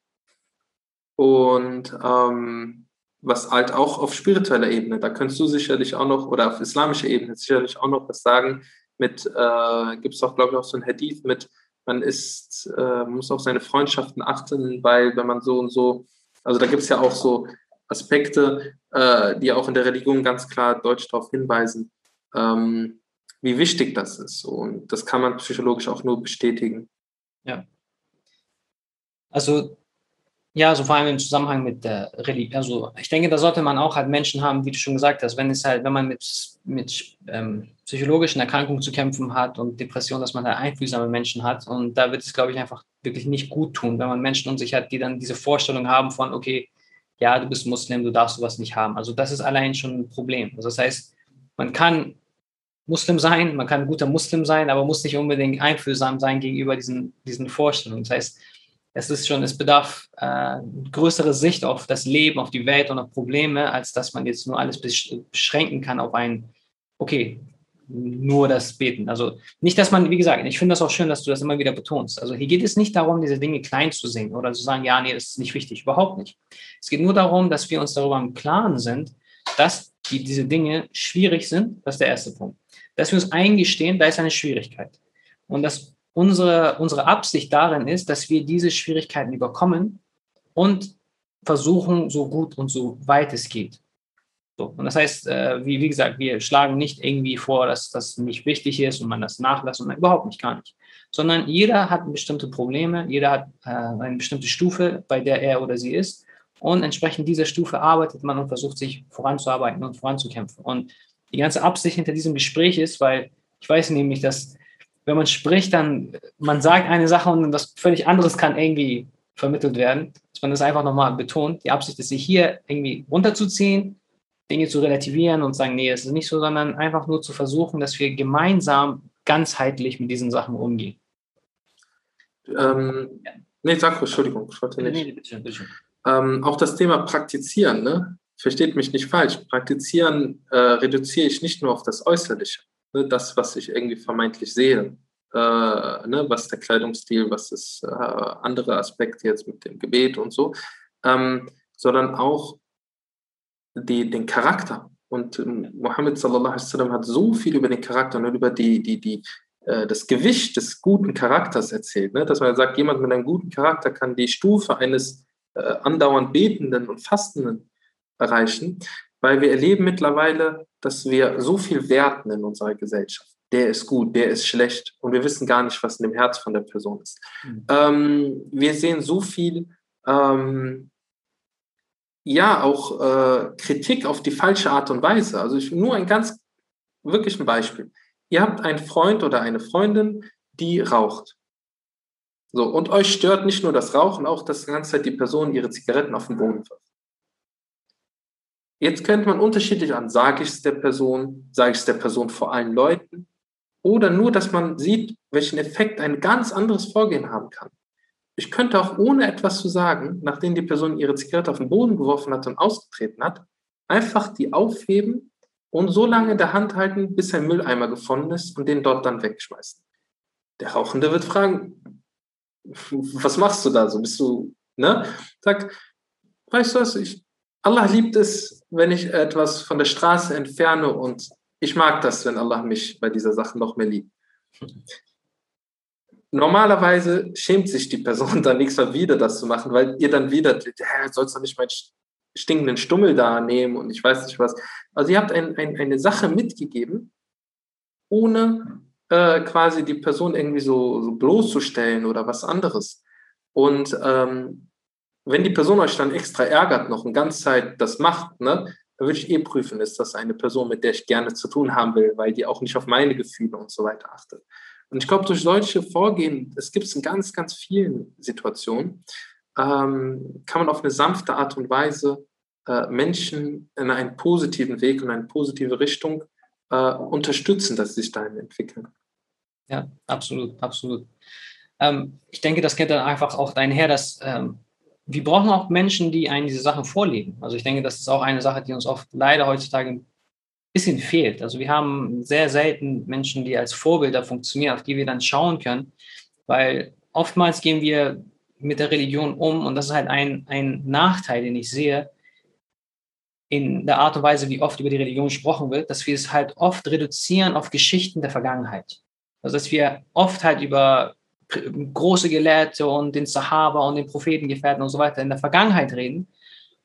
Und ähm, was halt auch auf spiritueller Ebene, da könntest du sicherlich auch noch, oder auf islamischer Ebene sicherlich auch noch was sagen, mit, äh, gibt es auch, glaube ich, auch so ein Hadith mit, man ist, äh, muss auf seine Freundschaften achten, weil wenn man so und so, also da gibt es ja auch so Aspekte, äh, die auch in der Religion ganz klar deutsch darauf hinweisen, ähm, wie wichtig das ist. Und das kann man psychologisch auch nur bestätigen. Ja. Also ja, so vor allem im Zusammenhang mit der Religion. Also ich denke, da sollte man auch halt Menschen haben, wie du schon gesagt hast, wenn es halt, wenn man mit, mit ähm, psychologischen Erkrankungen zu kämpfen hat und Depressionen, dass man da einfühlsame Menschen hat. Und da wird es, glaube ich, einfach wirklich nicht gut tun, wenn man Menschen um sich hat, die dann diese Vorstellung haben von, okay, ja, du bist Muslim, du darfst sowas nicht haben. Also das ist allein schon ein Problem. Also das heißt, man kann Muslim sein, man kann ein guter Muslim sein, aber muss nicht unbedingt einfühlsam sein gegenüber diesen, diesen Vorstellungen. Das heißt, es ist schon, es bedarf äh, größere Sicht auf das Leben, auf die Welt und auf Probleme, als dass man jetzt nur alles beschränken kann auf ein, okay, nur das Beten. Also nicht, dass man, wie gesagt, ich finde das auch schön, dass du das immer wieder betonst. Also hier geht es nicht darum, diese Dinge klein zu sehen oder zu sagen, ja, nee, das ist nicht wichtig. Überhaupt nicht. Es geht nur darum, dass wir uns darüber im Klaren sind, dass die, diese Dinge schwierig sind. Das ist der erste Punkt. Dass wir uns eingestehen, da ist eine Schwierigkeit. Und dass unsere, unsere Absicht darin ist, dass wir diese Schwierigkeiten überkommen und versuchen, so gut und so weit es geht. So, und das heißt, äh, wie, wie gesagt, wir schlagen nicht irgendwie vor, dass das nicht wichtig ist und man das nachlässt und überhaupt nicht, gar nicht. Sondern jeder hat bestimmte Probleme, jeder hat äh, eine bestimmte Stufe, bei der er oder sie ist. Und entsprechend dieser Stufe arbeitet man und versucht sich voranzuarbeiten und voranzukämpfen. Und die ganze Absicht hinter diesem Gespräch ist, weil ich weiß nämlich, dass wenn man spricht, dann man sagt eine Sache und was völlig anderes kann irgendwie vermittelt werden, dass man das einfach nochmal betont. Die Absicht ist, sich hier irgendwie runterzuziehen, Dinge zu relativieren und sagen, nee, es ist nicht so, sondern einfach nur zu versuchen, dass wir gemeinsam ganzheitlich mit diesen Sachen umgehen. Ähm, ja. Nee, sag Entschuldigung, ich wollte nicht. Nee, nee, bitte, bitte. Ähm, auch das Thema Praktizieren, ne? versteht mich nicht falsch. Praktizieren äh, reduziere ich nicht nur auf das Äußerliche, ne? das, was ich irgendwie vermeintlich sehe, äh, ne? was der Kleidungsstil, was ist äh, andere Aspekte jetzt mit dem Gebet und so, ähm, sondern auch die, den Charakter. Und ähm, Mohammed hat so viel über den Charakter und über die, die, die, äh, das Gewicht des guten Charakters erzählt, ne? dass man sagt, jemand mit einem guten Charakter kann die Stufe eines äh, andauernd Betenden und Fastenden erreichen, weil wir erleben mittlerweile, dass wir so viel werten in unserer Gesellschaft. Der ist gut, der ist schlecht und wir wissen gar nicht, was in dem Herz von der Person ist. Mhm. Ähm, wir sehen so viel, ähm, ja, auch äh, Kritik auf die falsche Art und Weise. Also ich, nur ein ganz, wirklich ein Beispiel. Ihr habt einen Freund oder eine Freundin, die raucht. So, und euch stört nicht nur das Rauchen, auch dass die ganze Zeit die Person ihre Zigaretten auf den Boden wirft. Jetzt könnte man unterschiedlich an, sage ich es der Person, sage ich es der Person vor allen Leuten oder nur, dass man sieht, welchen Effekt ein ganz anderes Vorgehen haben kann. Ich könnte auch ohne etwas zu sagen, nachdem die Person ihre Zigarette auf den Boden geworfen hat und ausgetreten hat, einfach die aufheben und so lange in der Hand halten, bis ein Mülleimer gefunden ist und den dort dann wegschmeißen. Der Rauchende wird fragen, was machst du da so? Bist du, ne? Sag, weißt du was, ich, Allah liebt es, wenn ich etwas von der Straße entferne und ich mag das, wenn Allah mich bei dieser Sache noch mehr liebt. Normalerweise schämt sich die Person [laughs] dann nächstes Mal wieder, das zu machen, weil ihr dann wieder, hä, sollst du nicht meinen stinkenden Stummel da nehmen und ich weiß nicht was. Also ihr habt ein, ein, eine Sache mitgegeben, ohne äh, quasi die Person irgendwie so, so bloßzustellen oder was anderes. Und ähm, wenn die Person euch dann extra ärgert noch eine ganze Zeit das macht, ne, dann würde ich eh prüfen, ist das eine Person, mit der ich gerne zu tun haben will, weil die auch nicht auf meine Gefühle und so weiter achtet. Und ich glaube, durch solche Vorgehen, es gibt es in ganz, ganz vielen Situationen, ähm, kann man auf eine sanfte Art und Weise äh, Menschen in einen positiven Weg und eine positive Richtung äh, unterstützen, dass sie sich dahin entwickeln. Ja, absolut, absolut. Ähm, ich denke, das geht dann einfach auch einher, dass ähm, wir brauchen auch Menschen, die einen diese Sachen vorleben. Also ich denke, das ist auch eine Sache, die uns oft leider heutzutage ein bisschen fehlt. Also wir haben sehr selten Menschen, die als Vorbilder funktionieren, auf die wir dann schauen können, weil oftmals gehen wir mit der Religion um und das ist halt ein, ein Nachteil, den ich sehe, in der Art und Weise, wie oft über die Religion gesprochen wird, dass wir es halt oft reduzieren auf Geschichten der Vergangenheit. Also dass wir oft halt über große Gelehrte und den Sahaba und den Prophetengefährten und so weiter in der Vergangenheit reden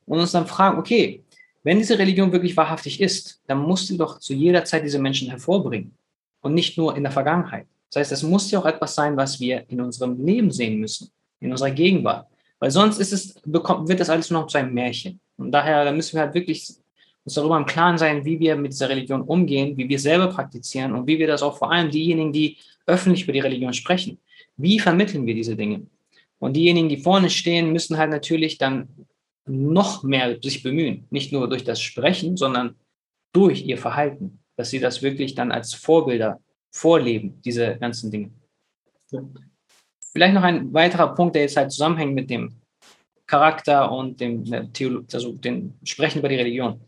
und uns dann fragen, okay, wenn diese Religion wirklich wahrhaftig ist, dann muss sie doch zu jeder Zeit diese Menschen hervorbringen und nicht nur in der Vergangenheit. Das heißt, es muss ja auch etwas sein, was wir in unserem Leben sehen müssen, in unserer Gegenwart. Weil sonst ist es, wird das alles nur noch zu einem Märchen. Und daher müssen wir halt wirklich uns darüber im Klaren sein, wie wir mit dieser Religion umgehen, wie wir selber praktizieren und wie wir das auch vor allem diejenigen, die öffentlich über die Religion sprechen, wie vermitteln wir diese Dinge? Und diejenigen, die vorne stehen, müssen halt natürlich dann noch mehr sich bemühen. Nicht nur durch das Sprechen, sondern durch ihr Verhalten, dass sie das wirklich dann als Vorbilder vorleben, diese ganzen Dinge. Vielleicht noch ein weiterer Punkt, der jetzt halt zusammenhängt mit dem Charakter und dem Theolo also dem Sprechen über die Religion.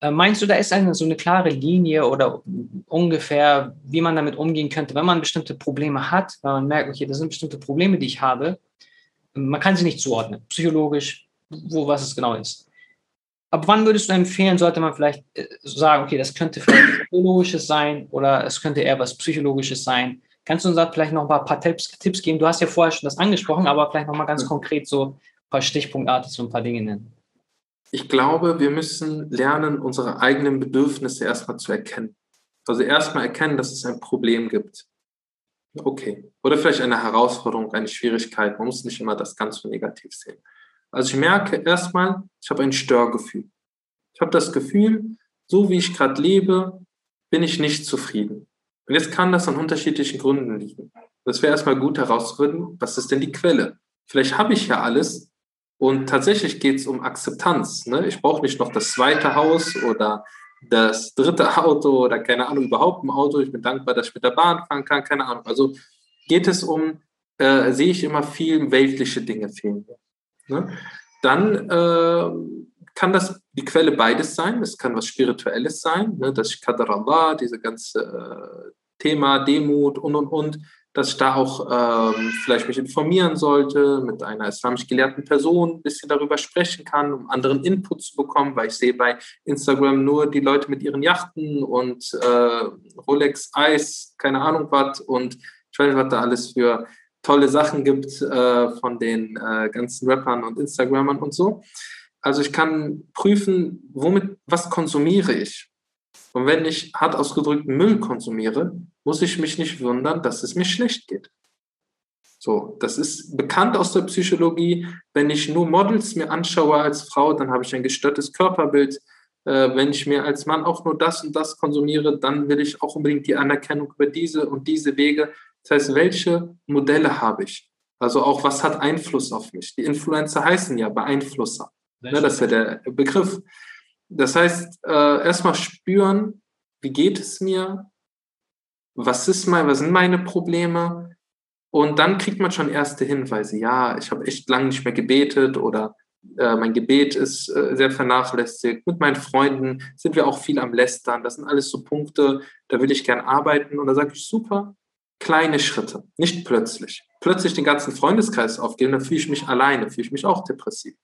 Äh, meinst du, da ist eine, so eine klare Linie oder ungefähr, wie man damit umgehen könnte, wenn man bestimmte Probleme hat, wenn man merkt, okay, das sind bestimmte Probleme, die ich habe, man kann sie nicht zuordnen, psychologisch, wo was es genau ist. Ab wann würdest du empfehlen, sollte man vielleicht äh, sagen, okay, das könnte vielleicht psychologisches sein oder es könnte eher was psychologisches sein? Kannst du uns da vielleicht noch ein paar, Tipps, Tipps geben? Du hast ja vorher schon das angesprochen, aber vielleicht noch mal ganz konkret so ein paar Stichpunktartig so ein paar Dinge nennen. Ich glaube, wir müssen lernen, unsere eigenen Bedürfnisse erstmal zu erkennen. Also erstmal erkennen, dass es ein Problem gibt. Okay. Oder vielleicht eine Herausforderung, eine Schwierigkeit. Man muss nicht immer das ganz so negativ sehen. Also ich merke erstmal, ich habe ein Störgefühl. Ich habe das Gefühl, so wie ich gerade lebe, bin ich nicht zufrieden. Und jetzt kann das an unterschiedlichen Gründen liegen. Das wäre erstmal gut herauszufinden, was ist denn die Quelle? Vielleicht habe ich ja alles, Und tatsächlich geht es um Akzeptanz. Ne? Ich brauche nicht noch das zweite Haus oder das dritte [laughs] Auto oder keine Ahnung, überhaupt ein Auto. Ich bin dankbar, dass ich mit der Bahn fahren kann, keine Ahnung. Also geht es um, äh, sehe ich immer viel weltliche Dinge fehlen. Ne? Dann äh, kann das die Quelle beides sein. Es kann was Spirituelles sein, ne? dass ich Qadar Allah, diese ganze äh, Thema Demut und und und, dass ich da auch ähm, vielleicht mich informieren sollte, mit einer islamisch gelehrten Person ein bisschen darüber sprechen kann, um anderen Input zu bekommen, weil ich sehe bei Instagram nur die Leute mit ihren Yachten und äh, Rolex Eis, keine Ahnung was und ich weiß nicht, was da alles für tolle Sachen gibt äh, von den äh, ganzen Rappern und Instagrammern und so. Also ich kann prüfen, womit, was konsumiere ich. Und wenn ich hart ausgedrückt Müll konsumiere, muss ich mich nicht wundern, dass es mir schlecht geht. So, das ist bekannt aus der Psychologie. Wenn ich nur Models mir anschaue als Frau, dann habe ich ein gestörtes Körperbild. Äh, wenn ich mir als Mann auch nur das und das konsumiere, dann will ich auch unbedingt die Anerkennung über diese und diese Wege. Das heißt, welche Modelle habe ich? Also auch, was hat Einfluss auf mich? Die Influencer heißen ja Beeinflusser. Ne, das ist ja der Begriff. Das heißt, äh, erstmal spüren, wie geht es mir? Was ist mein, was sind meine Probleme? Und dann kriegt man schon erste Hinweise. Ja, ich habe echt lange nicht mehr gebetet oder äh, mein Gebet ist äh, sehr vernachlässigt. Mit meinen Freunden sind wir auch viel am Lästern. Das sind alles so Punkte, da will ich gern arbeiten. Und da sage ich, super, kleine Schritte, nicht plötzlich. Plötzlich den ganzen Freundeskreis aufgeben, dann fühle ich mich alleine, fühle ich mich auch depressiv.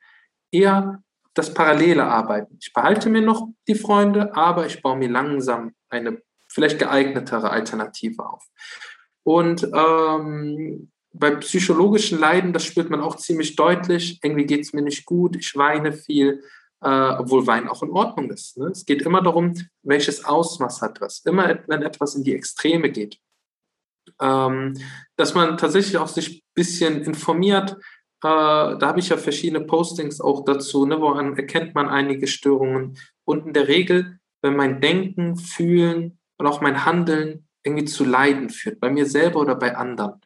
Eher das parallele Arbeiten. Ich behalte mir noch die Freunde, aber ich baue mir langsam eine vielleicht geeignetere Alternative auf. Und ähm, bei psychologischen Leiden, das spürt man auch ziemlich deutlich. Irgendwie geht es mir nicht gut, ich weine viel, äh, obwohl Weinen auch in Ordnung ist. Ne? Es geht immer darum, welches Ausmaß hat das. Immer wenn etwas in die Extreme geht. Ähm, dass man tatsächlich auch sich ein bisschen informiert, da habe ich ja verschiedene Postings auch dazu, ne, woran erkennt man einige Störungen. Und in der Regel, wenn mein Denken, Fühlen und auch mein Handeln irgendwie zu Leiden führt, bei mir selber oder bei anderen,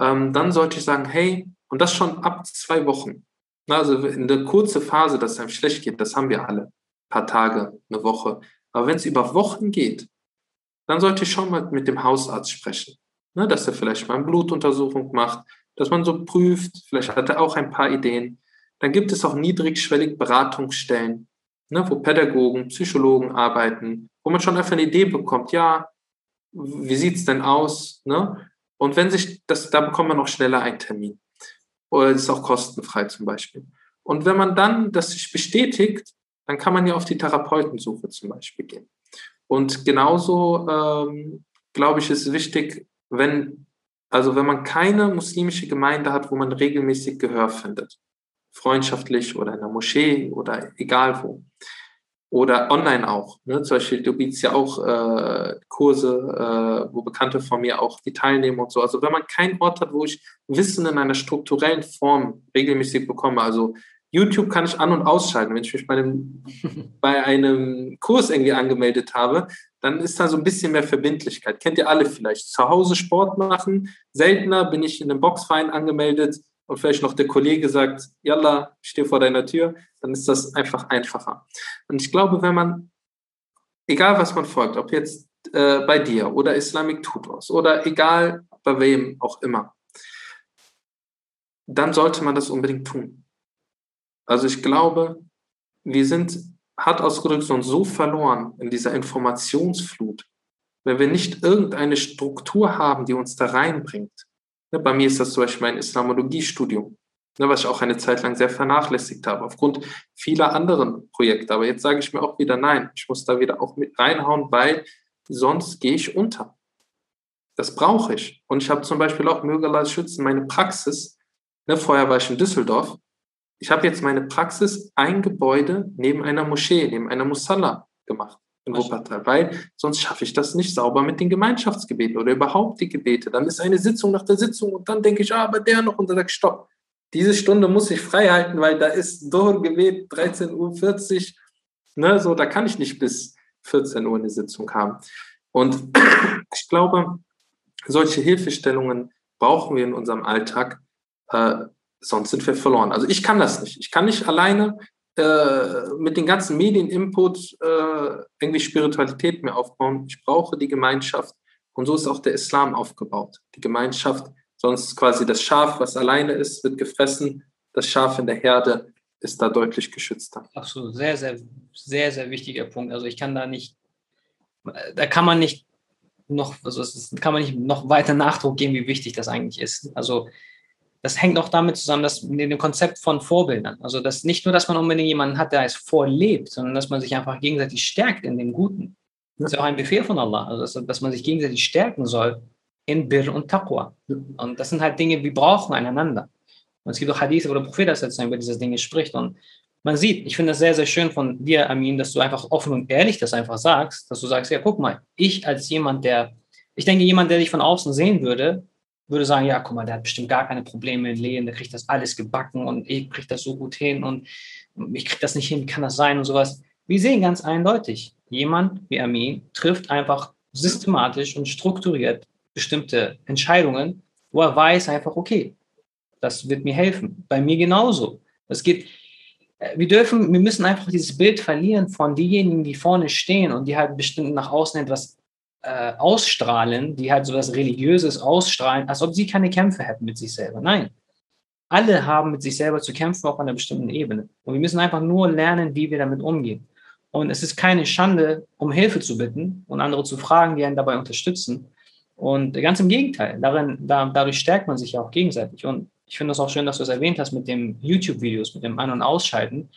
ähm, dann sollte ich sagen, hey, und das schon ab zwei Wochen. Also in der kurzen Phase, dass es einem schlecht geht, das haben wir alle. Ein paar Tage, eine Woche. Aber wenn es über Wochen geht, dann sollte ich schon mal mit dem Hausarzt sprechen. Ne, dass er vielleicht mal eine Blutuntersuchung macht, dass man so prüft, vielleicht hat er auch ein paar Ideen. Dann gibt es auch niedrigschwellig Beratungsstellen, ne, wo Pädagogen, Psychologen arbeiten, wo man schon einfach eine Idee bekommt, ja, wie sieht es denn aus? Ne? Und wenn sich das, da bekommt man auch schneller einen Termin. Oder ist auch kostenfrei zum Beispiel. Und wenn man dann das sich bestätigt, dann kann man ja auf die Therapeutensuche zum Beispiel gehen. Und genauso, ähm, glaube ich, ist wichtig, wenn also wenn man keine muslimische Gemeinde hat, wo man regelmäßig Gehör findet, freundschaftlich oder in der Moschee oder egal wo. Oder online auch. Ne? Zum Beispiel, du bietest ja auch äh, Kurse, äh, wo Bekannte von mir auch die teilnehmen und so. Also wenn man keinen Ort hat, wo ich Wissen in einer strukturellen Form regelmäßig bekomme, also YouTube kann ich an- und ausschalten. Wenn ich mich bei einem, [laughs] bei einem Kurs irgendwie angemeldet habe, dann ist da so ein bisschen mehr Verbindlichkeit. Kennt ihr alle vielleicht? Zu Hause Sport machen. Seltener bin ich in einem Boxverein angemeldet und vielleicht noch der Kollege sagt, Yalla, ich stehe vor deiner Tür, dann ist das einfach einfacher. Und ich glaube, wenn man, egal was man folgt, ob jetzt äh, bei dir oder Islamic Tutors oder egal bei wem auch immer, dann sollte man das unbedingt tun. Also ich glaube, wir sind hart ausgedrückt sonst so verloren in dieser Informationsflut, wenn wir nicht irgendeine Struktur haben, die uns da reinbringt. Ne, bei mir ist das zum Beispiel mein Islamologiestudium, ne, was ich auch eine Zeit lang sehr vernachlässigt habe, aufgrund vieler anderen Projekte. Aber jetzt sage ich mir auch wieder, nein, ich muss da wieder auch mit reinhauen, weil sonst gehe ich unter. Das brauche ich. Und ich habe zum Beispiel auch, möge schützen, meine Praxis. Ne, vorher war ich in Düsseldorf ich habe jetzt meine Praxis ein Gebäude neben einer Moschee, neben einer Musalla gemacht in Wuppertal, weil sonst schaffe ich das nicht sauber mit den Gemeinschaftsgebeten oder überhaupt die Gebete. Dann ist eine Sitzung nach der Sitzung und dann denke ich, ah, aber der noch und dann sage ich, stopp. Diese Stunde muss ich frei halten, weil da ist Dohr-Gebet 13.40 Uhr. Ne, so, da kann ich nicht bis 14 Uhr eine Sitzung haben. Und [clears throat] ich glaube, solche Hilfestellungen brauchen wir in unserem Alltag, äh, sonst sind wir verloren. Also ich kann das nicht. Ich kann nicht alleine äh, mit den ganzen Medieninput äh, irgendwie Spiritualität mehr aufbauen. Ich brauche die Gemeinschaft. Und so ist auch der Islam aufgebaut. Die Gemeinschaft, sonst quasi das Schaf, was alleine ist, wird gefressen. Das Schaf in der Herde ist da deutlich geschützter. Absolut, sehr, sehr, sehr, sehr wichtiger Punkt. Also ich kann da nicht, da kann man nicht noch, also kann man nicht noch weiter Nachdruck geben, wie wichtig das eigentlich ist. Also das hängt auch damit zusammen, dass mit dem Konzept von Vorbildern. Also dass nicht nur, dass man unbedingt jemanden hat, der es vorlebt, sondern dass man sich einfach gegenseitig stärkt in dem Guten. Das ist auch ein Befehl von Allah, also dass, dass man sich gegenseitig stärken soll in Bir und Taqwa. Und das sind halt Dinge, wir brauchen einander. Und es gibt auch Hadith, wo der Prophet das über diese Dinge spricht. Und man sieht, ich finde das sehr, sehr schön von dir, Amin, dass du einfach offen und ehrlich das einfach sagst, dass du sagst, ja, guck mal, ich als jemand, der, ich denke, jemand, der dich von außen sehen würde, würde sagen, ja, guck mal, der hat bestimmt gar keine Probleme im Leben, der kriegt das alles gebacken und ich kriege das so gut hin und ich kriege das nicht hin, wie kann das sein und sowas. Wir sehen ganz eindeutig, jemand wie Amin trifft einfach systematisch und strukturiert bestimmte Entscheidungen, wo er weiß einfach, okay, das wird mir helfen. Bei mir genauso. Es geht, äh, wir dürfen, wir müssen einfach dieses Bild verlieren von denjenigen, die vorne stehen und die halt bestimmt nach außen etwas äh, ausstrahlen, die halt so was Religiöses ausstrahlen, als ob sie keine Kämpfe hätten mit sich selber. Nein. Alle haben mit sich selber zu kämpfen auf einer bestimmten Ebene. Und wir müssen einfach nur lernen, wie wir damit umgehen. Und es ist keine Schande, um Hilfe zu bitten und andere zu fragen, die einen dabei unterstützen. Und ganz im Gegenteil, darin, da, dadurch stärkt man sich ja auch gegenseitig. Und ich finde es auch schön, dass du es erwähnt hast mit den YouTube-Videos, mit dem An- und Ausschalten.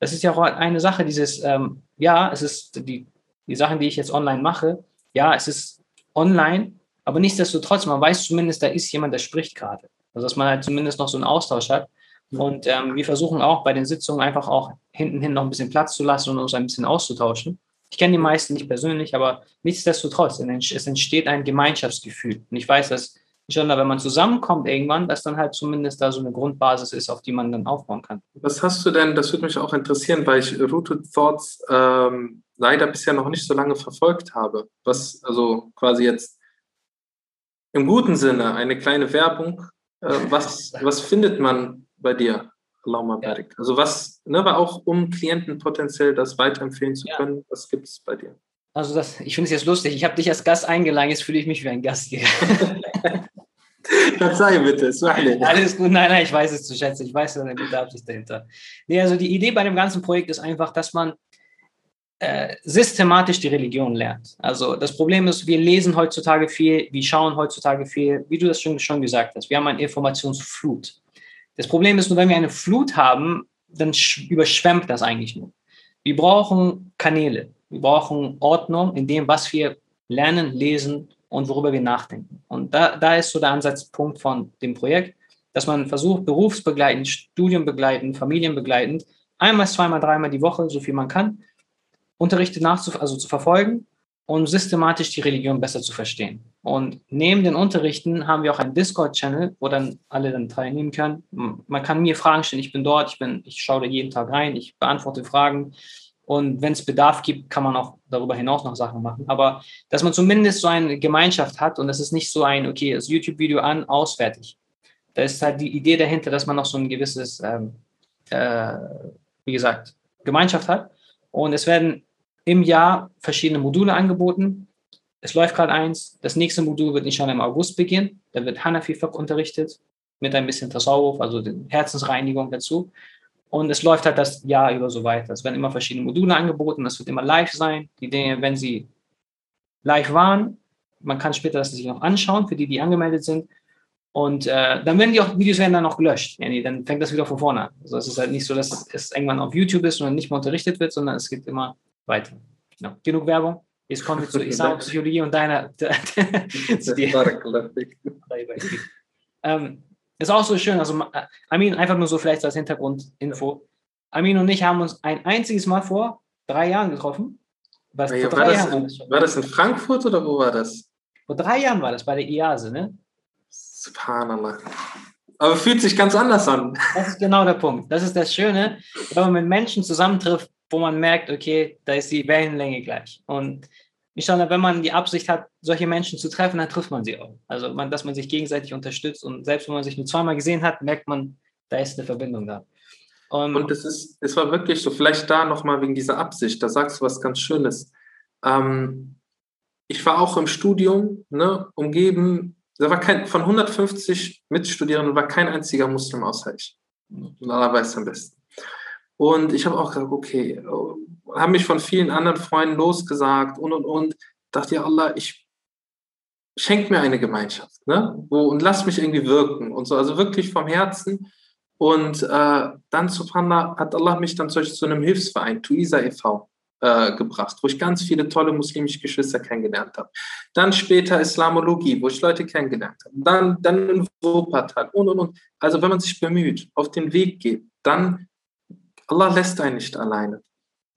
Das ist ja auch eine Sache, dieses, ähm, ja, es ist die, die Sachen, die ich jetzt online mache, ja, es ist online, aber nichtsdestotrotz, man weiß zumindest, da ist jemand, der spricht gerade. Also, dass man halt zumindest noch so einen Austausch hat. Und ähm, wir versuchen auch bei den Sitzungen einfach auch hinten hin noch ein bisschen Platz zu lassen und uns ein bisschen auszutauschen. Ich kenne die meisten nicht persönlich, aber nichtsdestotrotz, es entsteht ein Gemeinschaftsgefühl. Und ich weiß, dass schon, wenn man zusammenkommt irgendwann, dass dann halt zumindest da so eine Grundbasis ist, auf die man dann aufbauen kann. Was hast du denn, das würde mich auch interessieren, weil ich Rooted Thoughts ähm, leider bisher noch nicht so lange verfolgt habe. Was also quasi jetzt im guten Sinne eine kleine Werbung. Äh, was, was findet man bei dir? Allahumma barik. Also was, ne, aber auch um Klienten potenziell das weiterempfehlen zu können, ja. was gibt es bei dir? Also das, ich finde es jetzt lustig. Ich habe dich als Gast eingeladen, jetzt fühle ich mich wie ein Gast hier. [laughs] Verzeih bitte. Alles gut, nein, nein, ich weiß es zu schätzen. Ich weiß da eine gute Absicht dahinter. Nee, also die Idee bei dem ganzen Projekt ist einfach, dass man äh, systematisch die Religion lernt. Also das Problem ist, wir lesen heutzutage viel, wir schauen heutzutage viel, wie du das schon, schon gesagt hast. Wir haben eine Informationsflut. Das Problem ist nur, wenn wir eine Flut haben, dann überschwemmt das eigentlich nur. Wir brauchen Kanäle, wir brauchen Ordnung in dem, was wir lernen, lesen und worüber wir nachdenken. Und da, da ist so der Ansatzpunkt von dem Projekt, dass man versucht, berufsbegleitend, studienbegleitend, familienbegleitend, einmal, zweimal, dreimal die Woche, so viel man kann, Unterrichte nachzu also zu verfolgen und systematisch die Religion besser zu verstehen. Und neben den Unterrichten haben wir auch einen Discord-Channel, wo dann alle dann teilnehmen können. Man kann mir Fragen stellen, ich bin dort, ich, bin, ich schaue da jeden Tag rein, ich beantworte Fragen. Und wenn es Bedarf gibt, kann man auch darüber hinaus noch Sachen machen. Aber dass man zumindest so eine Gemeinschaft hat und es ist nicht so ein, okay, das YouTube-Video an, ausfertig. Da ist halt die Idee dahinter, dass man noch so ein gewisses, ähm, äh, wie gesagt, Gemeinschaft hat. Und es werden im Jahr verschiedene Module angeboten. Es läuft gerade eins. Das nächste Modul wird schon im August beginnen. Da wird Hanafi Fiqh unterrichtet mit ein bisschen Tasawwuf, also Herzensreinigung dazu. Und es läuft halt das Jahr über so weiter. Es werden immer verschiedene Module angeboten. Das wird immer live sein. Die Dinge, wenn sie live waren, man kann später das sich noch anschauen, für die, die angemeldet sind. Und äh, dann werden die auch, Videos werden dann noch gelöscht. Ja, nee, dann fängt das wieder von vorne an. Also es ist halt nicht so, dass es irgendwann auf YouTube ist und dann nicht mehr unterrichtet wird, sondern es geht immer weiter. Genau. Genug Werbung. Jetzt kommen wir zu [laughs] Islam-Psychologie und deiner. [laughs] ähm, ist auch so schön. Also, äh, Amin, einfach nur so vielleicht als Hintergrundinfo. Amin und ich haben uns ein einziges Mal vor drei Jahren getroffen. Was, ja, war, das in, war, das in, Frankfurt oder wo war das? Vor drei Jahren war das bei der IASE, ne? Subhanallah. Aber fühlt sich ganz anders an. [laughs] Das ist genau der Punkt. Das ist das Schöne, wenn man mit Menschen zusammentrifft, wo man merkt, okay, da ist die Wellenlänge gleich. Und inshallah, wenn man die Absicht hat, solche Menschen zu treffen, dann trifft man sie auch. Also, man, dass man sich gegenseitig unterstützt und selbst wenn man sich nur zweimal gesehen hat, merkt man, Da ist eine Verbindung da. Um, und es ist, es war wirklich so, vielleicht da nochmal wegen dieser Absicht, da sagst du was ganz Schönes. Ähm, ich war auch im Studium, ne, umgeben, da war kein, von 150 Mitstudierenden war kein einziger Muslim außer ich. Allah weiß am besten. Und ich habe auch gesagt, okay, habe mich von vielen anderen Freunden losgesagt und und und. Dachte ja, Allah, ich schenk mir eine Gemeinschaft, ne? Und lass mich irgendwie wirken und so, also wirklich vom Herzen. Und äh, dann, subhanallah, hat Allah mich dann zu, zu einem Hilfsverein, Tuisa e.V., äh, gebracht, wo ich ganz viele tolle muslimische Geschwister kennengelernt habe. Dann später Islamologie, wo ich Leute kennengelernt habe. Dann, dann in Wuppertal und, und, und. Also wenn man sich bemüht, auf den Weg geht, dann, Allah lässt einen nicht alleine.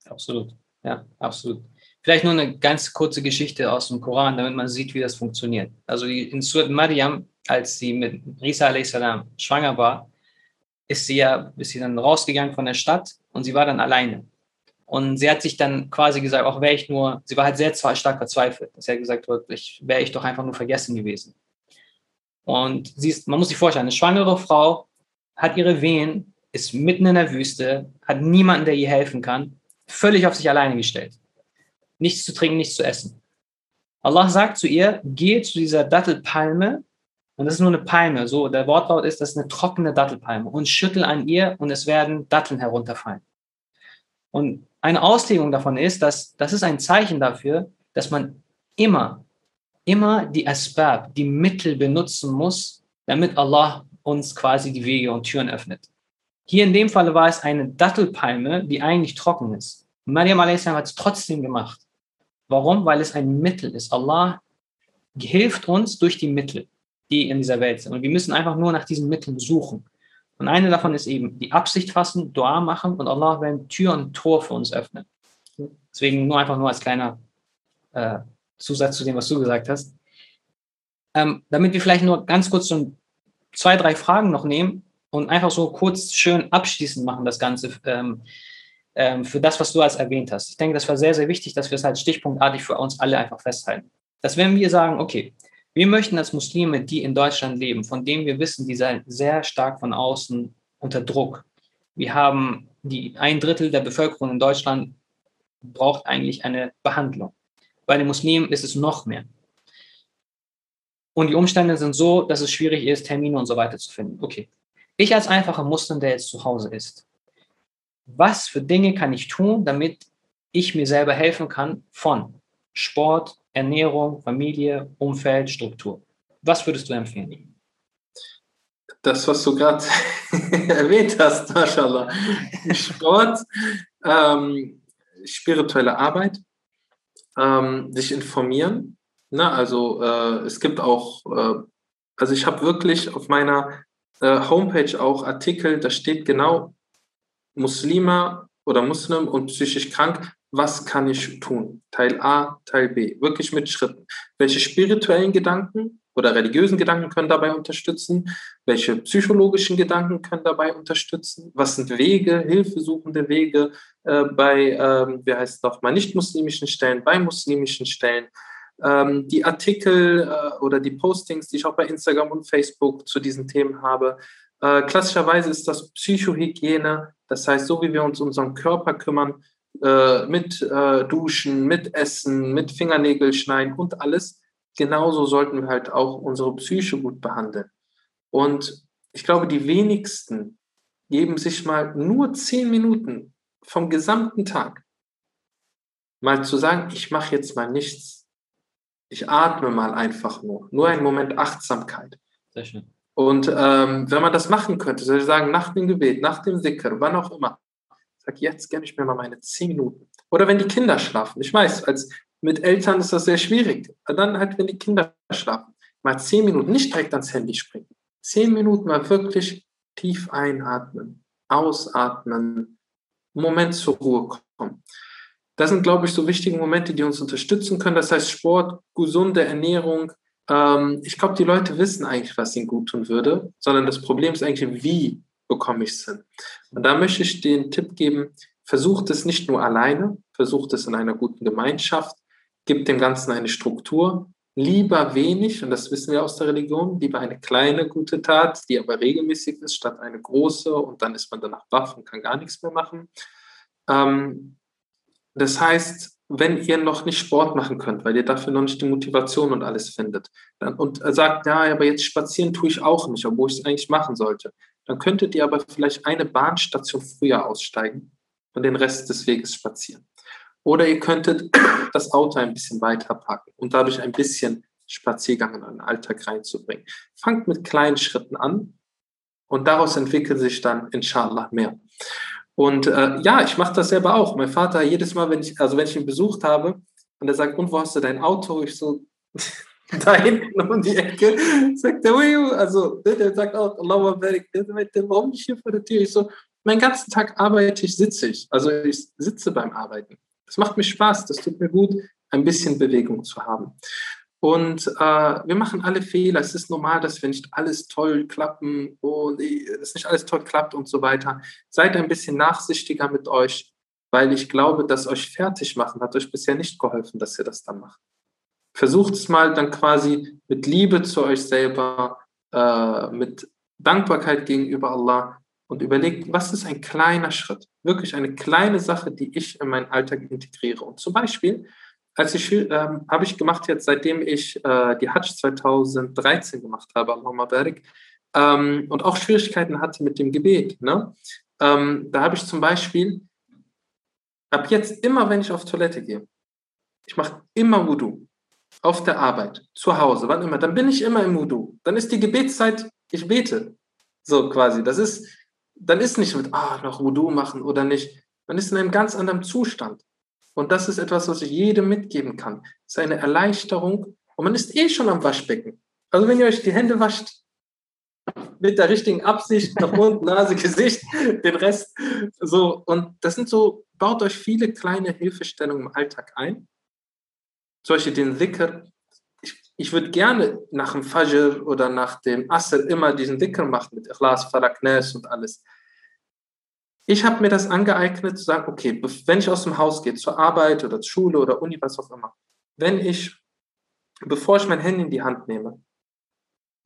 Absolut, ja, absolut. Vielleicht nur eine ganz kurze Geschichte aus dem Koran, damit man sieht, wie das funktioniert. Also in Surat Maryam, als sie mit Isa a.s. schwanger war, ist sie ja, ist sie dann rausgegangen von der Stadt und sie war dann alleine. Und sie hat sich dann quasi gesagt, auch wäre ich nur, sie war halt sehr stark verzweifelt. Sie hat gesagt, ich wäre ich doch einfach nur vergessen gewesen. Und sie ist, man muss sich vorstellen, eine schwangere Frau hat ihre Wehen, ist mitten in der Wüste, hat niemanden, der ihr helfen kann, völlig auf sich alleine gestellt. Nichts zu trinken, nichts zu essen. Allah sagt zu ihr, geh zu dieser Dattelpalme, und das ist nur eine Palme, so der Wortlaut ist, das ist eine trockene Dattelpalme, und schüttel an ihr und es werden Datteln herunterfallen. Und eine Auslegung davon ist, dass das ist ein Zeichen dafür, dass man immer, immer die Asbab, die Mittel benutzen muss, damit Allah uns quasi die Wege und Türen öffnet. Hier in dem Fall war es eine Dattelpalme, die eigentlich trocken ist. Maryam a.s. hat es trotzdem gemacht. Warum? Weil es ein Mittel ist. Allah hilft uns durch die Mittel, die in dieser Welt sind. Und wir müssen einfach nur nach diesen Mitteln suchen. Und eine davon ist eben die Absicht fassen, Dua machen und Allah will Tür und Tor für uns öffnen. Deswegen nur einfach nur als kleiner äh, Zusatz zu dem, was du gesagt hast. Ähm, damit wir vielleicht nur ganz kurz so zwei, drei Fragen noch nehmen und einfach so kurz schön abschließend machen, das Ganze ähm, ähm, für das, was du als erwähnt hast. Ich denke, das war sehr, sehr wichtig, dass wir es halt stichpunktartig für uns alle einfach festhalten. Dass wenn wir sagen, okay, wir möchten als Muslime, die in Deutschland leben, von denen wir wissen, die sind sehr stark von außen unter Druck. Wir haben die ein Drittel der Bevölkerung in Deutschland braucht eigentlich eine Behandlung. Bei den Muslimen ist es noch mehr. Und die Umstände sind so, dass es schwierig ist, Termine und so weiter zu finden. Okay. Ich als einfacher Muslim, der jetzt zu Hause ist, was für Dinge kann ich tun, damit ich mir selber helfen kann von Sport, Ernährung, Familie, Umfeld, Struktur. Was würdest du empfehlen? Das, was du gerade [laughs] erwähnt hast, mashallah. Sport, ähm, spirituelle Arbeit, ähm, sich informieren. Na, also äh, es gibt auch, äh, also ich habe wirklich auf meiner äh, Homepage auch Artikel, da steht genau Muslima oder Muslim und psychisch krank, was kann ich tun? Teil A, Teil B, wirklich mit Schritten. Welche spirituellen Gedanken oder religiösen Gedanken können dabei unterstützen? Welche psychologischen Gedanken können dabei unterstützen? Was sind Wege, hilfesuchende Wege äh, bei, ähm, wie heißt es nochmal, nicht-muslimischen Stellen, bei muslimischen Stellen? Ähm, die Artikel äh, oder die Postings, die ich auch bei Instagram und Facebook zu diesen Themen habe, äh, klassischerweise ist das Psychohygiene, das heißt, so wie wir uns um unseren Körper kümmern, äh, mit äh, Duschen, mit Essen, mit Fingernägel schneiden und alles. Genauso sollten wir halt auch unsere Psyche gut behandeln. Und ich glaube, die wenigsten geben sich mal nur zehn Minuten vom gesamten Tag mal zu sagen, ich mache jetzt mal nichts. Ich atme mal einfach nur. Nur einen Moment Achtsamkeit. Sehr schön. Und ähm, wenn man das machen könnte, soll ich sagen, nach dem Gebet, nach dem Sicker, wann auch immer, sag jetzt gebe ich mir mal meine zehn Minuten. Oder wenn die Kinder schlafen. Ich weiß, als mit Eltern ist das sehr schwierig. Aber dann halt, wenn die Kinder schlafen, mal zehn Minuten, nicht direkt ans Handy springen. Zehn Minuten mal wirklich tief einatmen, ausatmen, Moment zur Ruhe kommen. Das sind, glaube ich, so wichtige Momente, die uns unterstützen können. Das heißt Sport, gesunde Ernährung. Ähm, ich glaube, die Leute wissen eigentlich, was ihnen gut tun würde, sondern das Problem ist eigentlich, wie bekomme ich es hin. Und da möchte ich den Tipp geben, versucht es nicht nur alleine, versucht es in einer guten Gemeinschaft, gibt dem Ganzen eine Struktur, lieber wenig, und das wissen wir aus der Religion, lieber eine kleine gute Tat, die aber regelmäßig ist, statt eine große und dann ist man danach baff und kann gar nichts mehr machen. Ähm, das heißt, wenn ihr noch nicht Sport machen könnt, weil ihr dafür noch nicht die Motivation und alles findet, dann, und sagt, ja, aber jetzt spazieren tue ich auch nicht, obwohl ich es eigentlich machen sollte, dann könntet ihr aber vielleicht eine Bahnstation früher aussteigen und den Rest des Weges spazieren. Oder ihr könntet [clears throat] das Auto ein bisschen weiter packen und dadurch ein bisschen Spaziergang in euren Alltag reinzubringen. Fangt mit kleinen Schritten an und daraus entwickelt sich dann inshallah mehr. Und äh, ja, ich mache das selber auch. Mein Vater, jedes Mal, wenn ich, also wenn ich ihn besucht habe und er sagt, und wo hast du dein Auto? Ich so, [laughs] da hinten um die Ecke, sagt er, also der sagt auch, Allah warum nicht hier vor der Tür? Ich so, meinen ganzen Tag arbeite ich, sitze ich. Also ich sitze beim Arbeiten. Das macht mir Spaß, das tut mir gut, ein bisschen Bewegung zu haben. Und äh, wir machen alle Fehler. Es ist normal, dass wir nicht alles toll klappen und es nicht alles toll klappt und so weiter. Seid ein bisschen nachsichtiger mit euch, weil ich glaube, dass euch fertig machen hat euch bisher nicht geholfen, dass ihr das dann macht. Versucht es mal dann quasi mit Liebe zu euch selber, äh, mit Dankbarkeit gegenüber Allah und überlegt, was ist ein kleiner Schritt, wirklich eine kleine Sache, die ich in meinen Alltag integriere. Und zum Beispiel, als ich äh, habe ich gemacht jetzt, seitdem ich äh, die Hajj 2013 gemacht habe, Allahumma barik, ähm, und auch Schwierigkeiten hatte mit dem Gebet. Ne? Ähm, da habe ich zum Beispiel, ab jetzt immer, wenn ich auf Toilette gehe, ich mache immer Wudu. Auf der Arbeit, zu Hause, wann immer, dann bin ich immer im Wudu. Dann ist die Gebetszeit, ich bete. So quasi. Das ist, dann ist nicht mit, ah, noch Wudu machen oder nicht. Man ist in einem ganz anderen Zustand. Und das ist etwas, was ich jedem mitgeben kann. Es ist eine Erleichterung und man ist eh schon am Waschbecken. Also wenn ihr euch die Hände wascht, mit der richtigen Absicht nach Mund, Nase, [laughs] Gesicht, den Rest so. Und das sind so, baut euch viele kleine Hilfestellungen im Alltag ein. Beispiel den Dhikr. Ich, ich würde gerne nach dem Fajr oder nach dem Asr immer diesen Dhikr machen mit Ikhlas, Farak, Nas und alles. Ich habe mir das angeeignet zu sagen, okay, wenn ich aus dem Haus gehe, zur Arbeit oder zur Schule oder Uni, was auch immer, wenn ich, bevor ich mein Handy in die Hand nehme,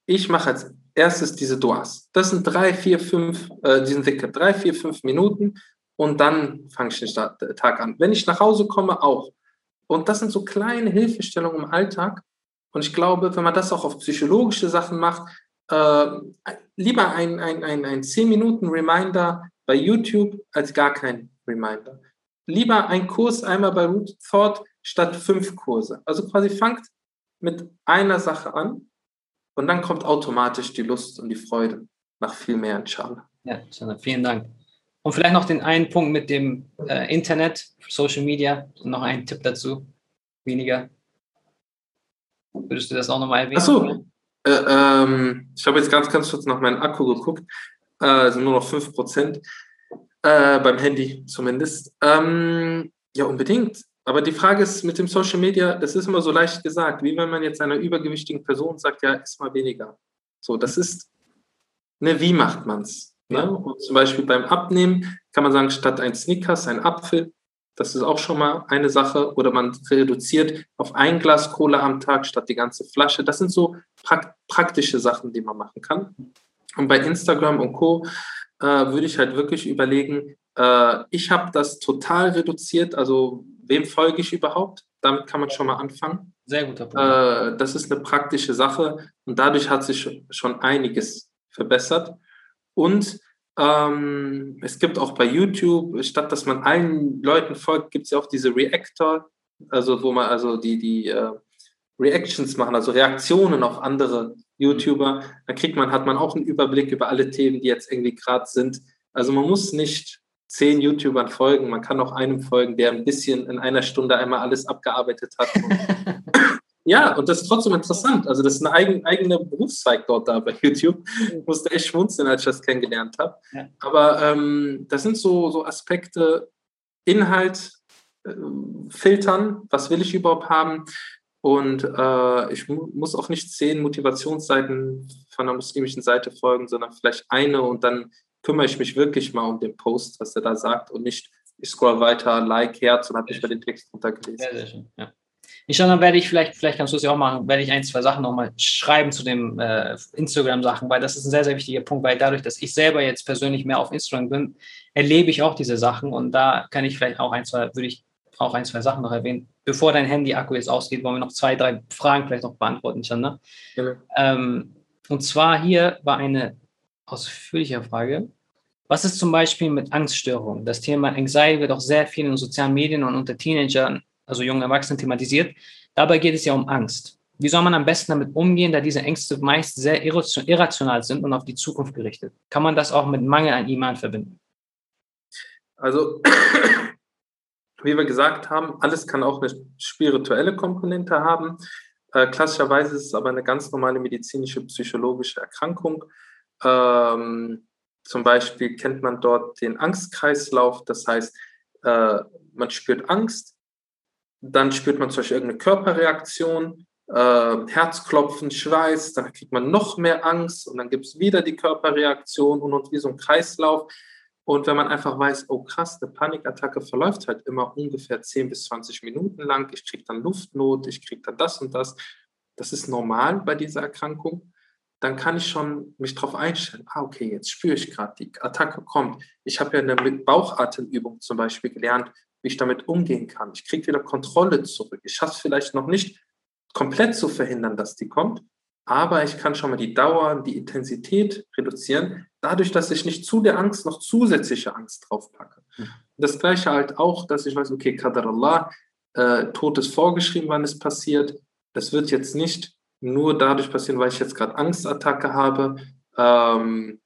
ich mache als erstes diese Duas. Das sind drei, vier, fünf, äh, diesen Dicke, drei, vier, fünf Minuten und dann fange ich den Tag an. Wenn ich nach Hause komme, auch. Und das sind so kleine Hilfestellungen im Alltag. Und ich glaube, wenn man das auch auf psychologische Sachen macht, äh, lieber ein, ein, ein, ein 10 Minuten Reminder bei YouTube als gar kein Reminder. Lieber ein Kurs einmal bei Root Thought statt fünf Kurse. Also quasi fangt mit einer Sache an und dann kommt automatisch die Lust und die Freude nach viel mehr, inshallah. Ja, vielen Dank. Und vielleicht noch den einen Punkt mit dem äh, Internet, Social Media, noch ein Tipp dazu. Weniger. Würdest du das auch nochmal erwähnen? Achso, äh, ähm, ich habe jetzt ganz, ganz kurz nach meinem Akku geguckt äh, also nur noch 5%, äh, beim Handy zumindest. Ähm, ja, unbedingt. Aber die Frage ist mit dem Social Media, das ist immer so leicht gesagt, wie wenn man jetzt einer übergewichtigen Person sagt, ja, iss mal weniger. So, das ist, ne, wie macht man es? Ne? Und zum Beispiel beim Abnehmen kann man sagen, statt ein Snickers ein Apfel. Das ist auch schon mal eine Sache. Oder man reduziert auf ein Glas Cola am Tag statt die ganze Flasche. Das sind so praktische Sachen, die man machen kann. Und bei Instagram und Co. Äh, würde ich halt wirklich überlegen, äh, ich habe das total reduziert, also wem folge ich überhaupt? Damit kann man schon mal anfangen. Sehr guter Punkt. Äh, das ist eine praktische Sache und dadurch hat sich schon einiges verbessert. Und ähm, es gibt auch bei YouTube, statt dass man allen Leuten folgt, gibt es ja auch diese Reactor, also wo man also die, die äh, Reactions machen, also Reaktionen auf andere YouTuber. Da kriegt man, hat man auch einen Überblick über alle Themen, die jetzt irgendwie gerade sind. Also man muss nicht zehn YouTubern folgen, man kann auch einem folgen, der ein bisschen in einer Stunde einmal alles abgearbeitet hat. [laughs] ja, und das ist trotzdem interessant. Also das ist ein eigen, eigener Berufszweig dort da bei YouTube. Ich musste echt schmunzeln, als ich das kennengelernt habe. Ja. Aber ähm, das sind so, so Aspekte, Inhalt, äh, filtern, was will ich überhaupt haben, und äh, ich mu muss auch nicht zehn Motivationsseiten von der muslimischen Seite folgen, sondern vielleicht eine und dann kümmere ich mich wirklich mal um den Post, was er da sagt und nicht, ich scroll weiter, like, Herz und habe nicht mal den Text runtergelesen. Sehr, sehr schön. Ja. Inshallah werde ich vielleicht, vielleicht kannst du es ja auch machen, werde ich ein, zwei Sachen nochmal schreiben zu den äh, Instagram-Sachen, weil das ist ein sehr, sehr wichtiger Punkt, weil dadurch, dass ich selber jetzt persönlich mehr auf Instagram bin, erlebe ich auch diese Sachen und da kann ich vielleicht auch ein, zwei, würde ich auch ein, zwei Sachen noch erwähnen. Bevor dein Handy-Akku jetzt ausgeht, wollen wir noch zwei, drei Fragen vielleicht noch beantworten, Inshallah. Ja. Ähm, und zwar hier war eine ausführliche Frage. Was ist zum Beispiel mit Angststörungen? Das Thema Anxiety wird auch sehr viel in sozialen Medien und unter Teenagern, also jungen Erwachsenen, thematisiert. Dabei geht es ja um Angst. Wie soll man am besten damit umgehen, da diese Ängste meist sehr irrational sind und auf die Zukunft gerichtet? Kann man das auch mit Mangel an Iman verbinden? Also, wie wir gesagt haben, alles kann auch eine spirituelle Komponente haben. Äh, klassischerweise ist es aber eine ganz normale medizinische, psychologische Erkrankung. Ähm, zum Beispiel kennt man dort den Angstkreislauf, das heißt, äh, man spürt Angst, dann spürt man zum Beispiel irgendeine Körperreaktion, äh, Herzklopfen, Schweiß, dann kriegt man noch mehr Angst und dann gibt es wieder die Körperreaktion und, und wie so ein Kreislauf. Und wenn man einfach weiß, oh krass, eine Panikattacke verläuft halt immer ungefähr 10 bis 20 Minuten lang, ich kriege dann Luftnot, ich kriege dann das und das, das ist normal bei dieser Erkrankung dann kann ich schon mich darauf einstellen. Ah, okay, jetzt spüre ich gerade, die Attacke kommt. Ich habe ja eine Bauchatemübung zum Beispiel gelernt, wie ich damit umgehen kann. Ich kriege wieder Kontrolle zurück. Ich schaffe es vielleicht noch nicht komplett zu verhindern, dass die kommt, aber ich kann schon mal die Dauer, die Intensität reduzieren, dadurch, dass ich nicht zu der Angst noch zusätzliche Angst draufpacke. Mhm. Das gleiche halt auch, dass ich weiß, okay, Qadar Allah, äh, Tod ist vorgeschrieben, wann es passiert. Das wird jetzt nicht nur dadurch passieren, weil ich jetzt gerade Angstattacke habe. Ähm,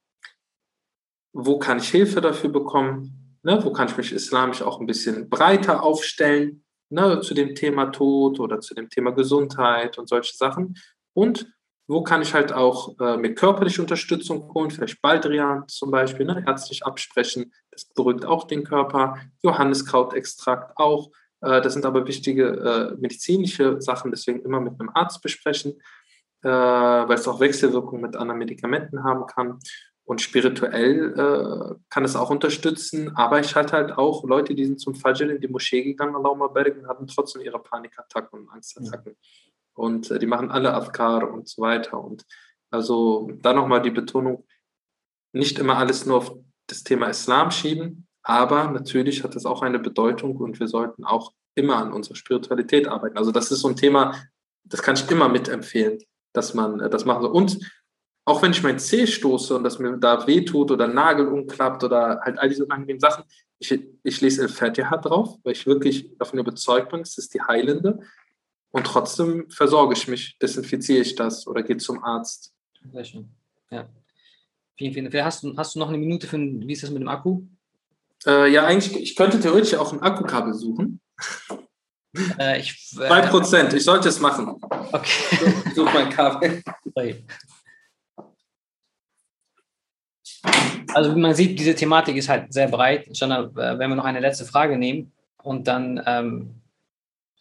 wo kann ich Hilfe dafür bekommen? Ne? Wo kann ich mich islamisch auch ein bisschen breiter aufstellen ne? zu dem Thema Tod oder zu dem Thema Gesundheit und solche Sachen? Und wo kann ich halt auch äh, mir körperliche Unterstützung holen, vielleicht Baldrian zum Beispiel, ne? ärztlich absprechen, das beruhigt auch den Körper, Johanniskrautextrakt auch, äh, das sind aber wichtige äh, medizinische Sachen, deswegen immer mit einem Arzt besprechen, äh, weil es auch Wechselwirkungen mit anderen Medikamenten haben kann. Und spirituell äh, kann es auch unterstützen, aber ich halte halt auch Leute, die sind zum Fajr in die Moschee gegangen, Allahumma barik, und hatten trotzdem ihre Panikattacken und Angstattacken. Ja. Und äh, die machen alle Afkar und so weiter. Und also da nochmal die Betonung, nicht immer alles nur auf das Thema Islam schieben, aber natürlich hat es auch eine Bedeutung und wir sollten auch immer an unserer Spiritualität arbeiten. Also das ist so ein Thema, das kann ich immer mitempfehlen, dass man äh, das machen soll. Und auch wenn ich mein Zeh stoße und das mir da wehtut oder Nagel umklappt oder halt all diese unangenehmen Sachen, ich, ich lese El-Fatiha drauf, weil ich wirklich davon überzeugt bin, es ist die heilende. Und trotzdem versorge ich mich, desinfiziere ich das oder gehe zum Arzt. Sehr schön. Ja. Vielen, vielen Dank. Hast du, hast du noch eine Minute für, wie ist das mit dem Akku? Äh, ja, eigentlich, ich könnte theoretisch auch ein Akkukabel suchen. Äh, ich, äh, 2%, ich sollte es machen. Okay. Ich suche mein Kabel. Also wie man sieht, diese Thematik ist halt sehr breit. Schon, äh, wenn wir noch eine letzte Frage nehmen und dann ähm,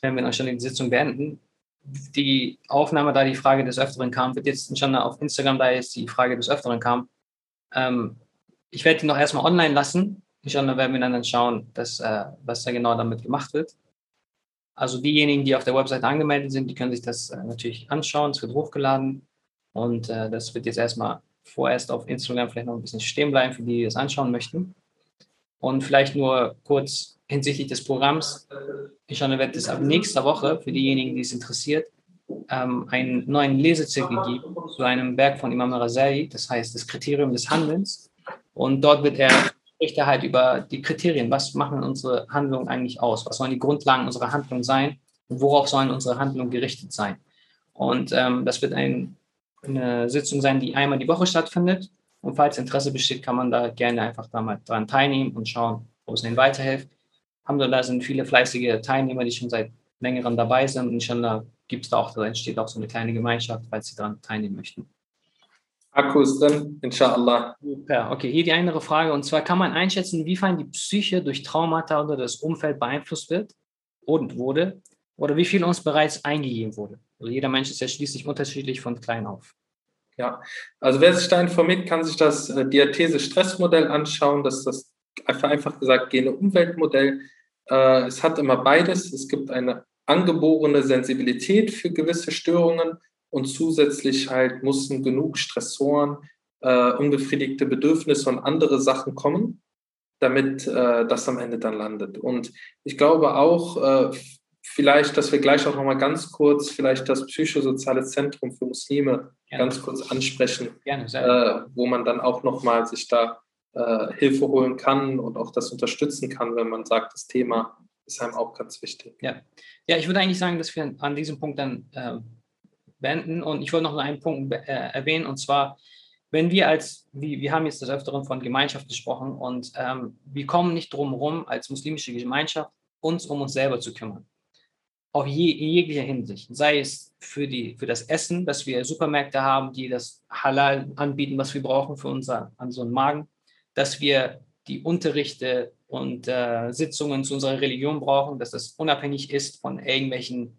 werden wir dann schon die Sitzung beenden. Die Aufnahme, da die Frage des Öfteren kam, wird jetzt schon auf Instagram, da jetzt die Frage des Öfteren kam. Ähm, ich werde die noch erstmal online lassen Inshallah werden wir dann schauen, dass, äh, was da genau damit gemacht wird. Also diejenigen, die auf der Website angemeldet sind, die können sich das äh, natürlich anschauen. Es wird hochgeladen und äh, das wird jetzt erstmal vorerst auf Instagram vielleicht noch ein bisschen stehen bleiben, für die, die das anschauen möchten. Und vielleicht nur kurz hinsichtlich des Programms. Inshallah wird es ab nächster Woche für diejenigen, die es interessiert, ähm, einen neuen Lesezirkel geben zu einem Werk von Imam Razali, das heißt das Kriterium des Handelns. Und dort wird er spricht er halt über die Kriterien. Was machen unsere Handlungen eigentlich aus? Was sollen die Grundlagen unserer Handlung sein? Und worauf sollen unsere Handlungen gerichtet sein? Und ähm, das wird ein, eine Sitzung sein, die einmal die Woche stattfindet. Und falls Interesse besteht, kann man da gerne einfach da mal dran teilnehmen und schauen, ob es ihnen weiterhilft. Da sind viele fleißige Teilnehmer, die schon seit längerem dabei sind. Und inshallah gibt es da auch, da entsteht auch so eine kleine Gemeinschaft, falls sie daran teilnehmen möchten. Akkus drin, inshallah. Super, okay. Hier die andere Frage. Und zwar kann man einschätzen, inwiefern die Psyche durch Traumata oder das Umfeld beeinflusst wird und wurde oder wie viel uns bereits eingegeben wurde. Also jeder Mensch ist ja schließlich unterschiedlich von klein auf. Ja, also wer sich da informiert, kann sich das äh, Diathese-Stressmodell anschauen. Das ist das vereinfacht gesagt Gene-Umweltmodell. Äh, es hat immer beides. Es gibt eine angeborene Sensibilität für gewisse Störungen und zusätzlich halt mussten genug Stressoren, äh, unbefriedigte Bedürfnisse und andere Sachen kommen, damit äh, das am Ende dann landet. Und ich glaube auch, äh, vielleicht, dass wir gleich auch nochmal ganz kurz vielleicht das psychosoziale Zentrum für Muslime Gerne. ganz kurz ansprechen, Gerne, äh, wo man dann auch nochmal sich da äh, Hilfe holen kann und auch das unterstützen kann, wenn man sagt, das Thema ist einem auch ganz wichtig. Ja, ja ich würde eigentlich sagen, dass wir an diesem Punkt dann äh, beenden und ich wollte noch einen Punkt äh, erwähnen. Und zwar, wenn wir als, wie, wir haben jetzt des Öfteren von Gemeinschaft gesprochen. Und ähm, wir kommen nicht drum herum, als muslimische Gemeinschaft uns um uns selber zu kümmern. Auf je, in jeglicher Hinsicht. Sei es für, die, für das Essen, dass wir Supermärkte haben, die das Halal anbieten, was wir brauchen für unser, unseren Magen, dass wir die Unterrichte und äh, Sitzungen zu unserer Religion brauchen, dass das unabhängig ist von irgendwelchen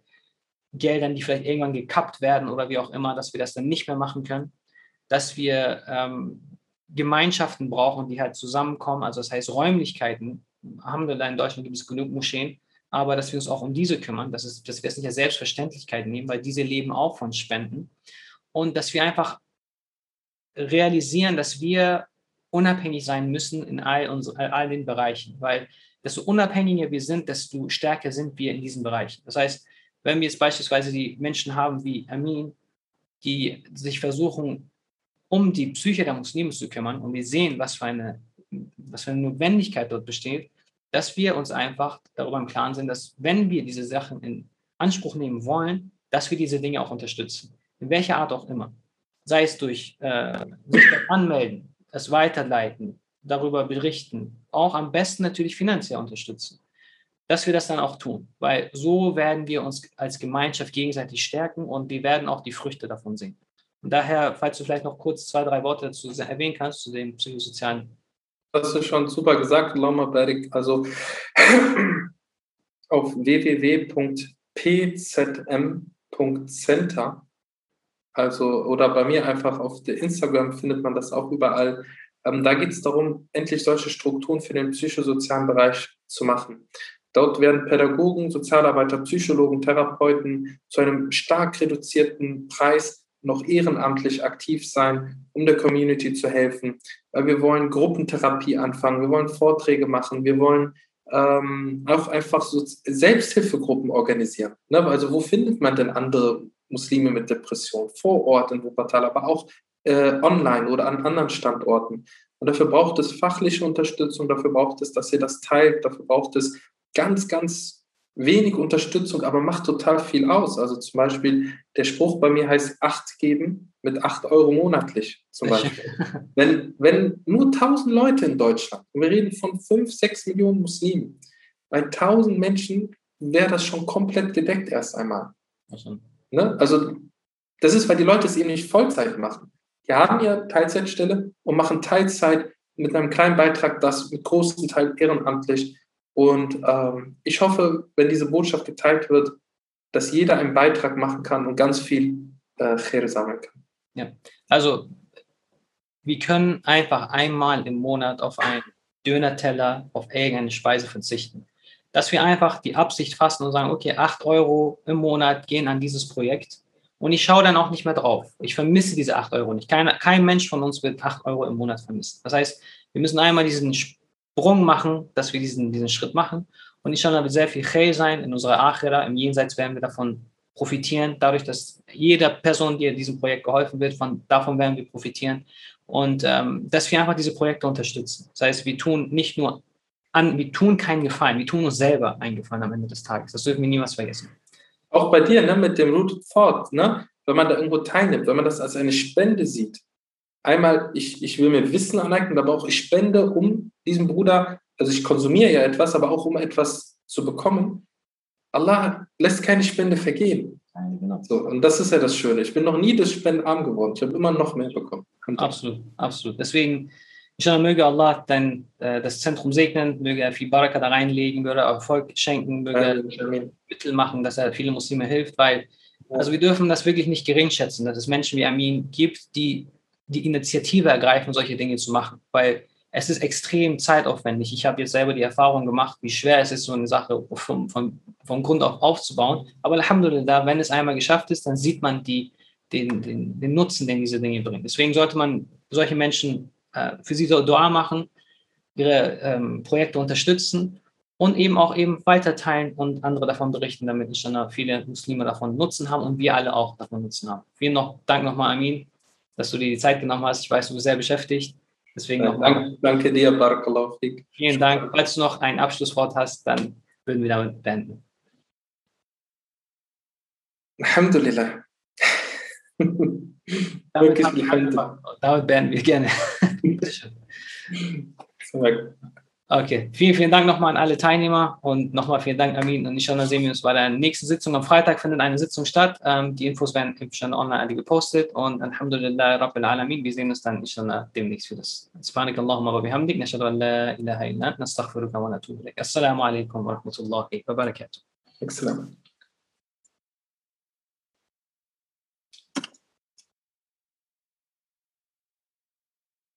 Geldern, die vielleicht irgendwann gekappt werden oder wie auch immer, dass wir das dann nicht mehr machen können, dass wir ähm, Gemeinschaften brauchen, die halt zusammenkommen, also das heißt Räumlichkeiten, haben wir da in Deutschland gibt es genug Moscheen, aber dass wir uns auch um diese kümmern, dass, es, dass wir es nicht als Selbstverständlichkeit nehmen, weil diese leben auch von Spenden. Und dass wir einfach realisieren, dass wir unabhängig sein müssen in all, unsere, all den Bereichen, weil desto unabhängiger wir sind, desto stärker sind wir in diesen Bereichen. Das heißt, wenn wir jetzt beispielsweise die Menschen haben wie Amin, die sich versuchen, um die Psyche der Muslime zu kümmern und wir sehen, was für eine, was für eine Notwendigkeit dort besteht, dass wir uns einfach darüber im Klaren sind, dass wenn wir diese Sachen in Anspruch nehmen wollen, dass wir diese Dinge auch unterstützen. In welcher Art auch immer. Sei es durch äh, sich anmelden, es weiterleiten, darüber berichten, auch am besten natürlich finanziell unterstützen. Dass wir das dann auch tun, weil so werden wir uns als Gemeinschaft gegenseitig stärken und wir werden auch die Früchte davon sehen. Und daher, falls du vielleicht noch kurz zwei, drei Worte dazu erwähnen kannst, zu den psychosozialen hast du schon super gesagt, Lama Barik. Also [clears throat] auf www.pzm.center, also oder bei mir einfach auf Instagram findet man das auch überall. Ähm, da geht es darum, endlich solche Strukturen für den psychosozialen Bereich zu machen. Dort werden Pädagogen, Sozialarbeiter, Psychologen, Therapeuten zu einem stark reduzierten Preis noch ehrenamtlich aktiv sein, um der Community zu helfen. Wir wollen Gruppentherapie anfangen, wir wollen Vorträge machen, wir wollen ähm, auch einfach so Selbsthilfegruppen organisieren. Ne? Also wo findet man denn andere Muslime mit Depression? Vor Ort in Wuppertal, aber auch äh, online oder an anderen Standorten. Und dafür braucht es fachliche Unterstützung, dafür braucht es, dass ihr das teilt, dafür braucht es ganz, ganz wenig Unterstützung, aber macht total viel aus. Also zum Beispiel, der Spruch bei mir heißt acht geben mit acht Euro monatlich zum Beispiel. wenn, wenn nur 1000 Leute in Deutschland, und wir reden von fünf, sechs Millionen Muslimen, bei 1000 Menschen wäre das schon komplett gedeckt erst einmal. Ne? Also das ist, weil die Leute es eben nicht Vollzeit machen. Die haben ja Teilzeitstelle und machen Teilzeit mit einem kleinen Beitrag, das mit großen Teil ehrenamtlich und ähm, ich hoffe, wenn diese Botschaft geteilt wird, dass jeder einen Beitrag machen kann und ganz viel äh, sammeln kann. Ja, also wir können einfach einmal im Monat auf einen Dönerteller, auf irgendeine Speise verzichten. Dass wir einfach die Absicht fassen und sagen, okay, 8 Euro im Monat gehen an dieses Projekt und ich schaue dann auch nicht mehr drauf. Ich vermisse diese 8 Euro nicht. Kein, kein Mensch von uns wird 8 Euro im Monat vermissen. Das heißt, wir müssen einmal diesen Sprung machen, dass wir diesen, diesen Schritt machen. Und inshallah wird sehr viel Khair sein in unserer Akhira. Im Jenseits werden wir davon profitieren. Dadurch, dass jeder Person, die in diesem Projekt geholfen wird, von, davon werden wir profitieren. Und ähm, dass wir einfach diese Projekte unterstützen. Das heißt, wir tun nicht nur an, wir tun keinen Gefallen, wir tun uns selber einen Gefallen am Ende des Tages. Das dürfen wir niemals vergessen. Auch bei dir, ne, mit dem Rooted Thought, ne, wenn man da irgendwo teilnimmt, wenn man das als eine Spende sieht, einmal, ich, ich will mir Wissen aneignen, aber auch ich spende, um diesem Bruder, also ich konsumiere ja etwas, aber auch um etwas zu bekommen. Allah lässt keine Spende vergehen. Genau. So, und das ist ja das Schöne. Ich bin noch nie das Spendenarm geworden. Ich habe immer noch mehr bekommen. Absolut, absolut. Deswegen, ich möge Allah dein, äh, das Zentrum segnen, möge er viel Baraka da reinlegen, möge er Erfolg schenken, möge er Mittel machen, dass er viele Muslime hilft, weil also wir dürfen das wirklich nicht geringschätzen, dass es Menschen wie Amin gibt, die die Initiative ergreifen, solche Dinge zu machen. Weil es ist extrem zeitaufwendig. Ich habe jetzt selber die Erfahrung gemacht, wie schwer es ist, so eine Sache vom, vom, vom Grund auf aufzubauen. Aber Alhamdulillah, wenn es einmal geschafft ist, dann sieht man die, den, den, den Nutzen, den diese Dinge bringen. Deswegen sollte man solche Menschen äh, für sie so Dua machen, ihre ähm, Projekte unterstützen und eben auch eben weiterteilen und andere davon berichten, damit inshallah viele Muslime davon Nutzen haben und wir alle auch davon Nutzen haben. Vielen noch, Dank nochmal, Amin, dass du dir die Zeit genommen hast. Ich weiß, du bist sehr beschäftigt. Deswegen ja, danke, danke dir, Barakallahu Vielen Dank. Falls du noch ein Abschlusswort hast, dann würden wir damit beenden. Alhamdulillah. [laughs] damit, damit beenden wir gerne. Okay, vielen, vielen Dank nochmal an alle Teilnehmer und nochmal vielen Dank, Amin. Und inshallah sehen wir uns bei der nächsten Sitzung. Am Freitag findet eine Sitzung statt. Ähm, die Infos werden schon online alle gepostet und Alhamdulillah Rabbil Alamin. Wir sehen uns dann inshallah demnächst für das. Subhanak Allahumma wa bihamdik. Nashadu an la ilaha illa. Nastaghfiruka wa natubu. Assalamu alaikum wa rahmatullahi wa barakatuh. Excellent.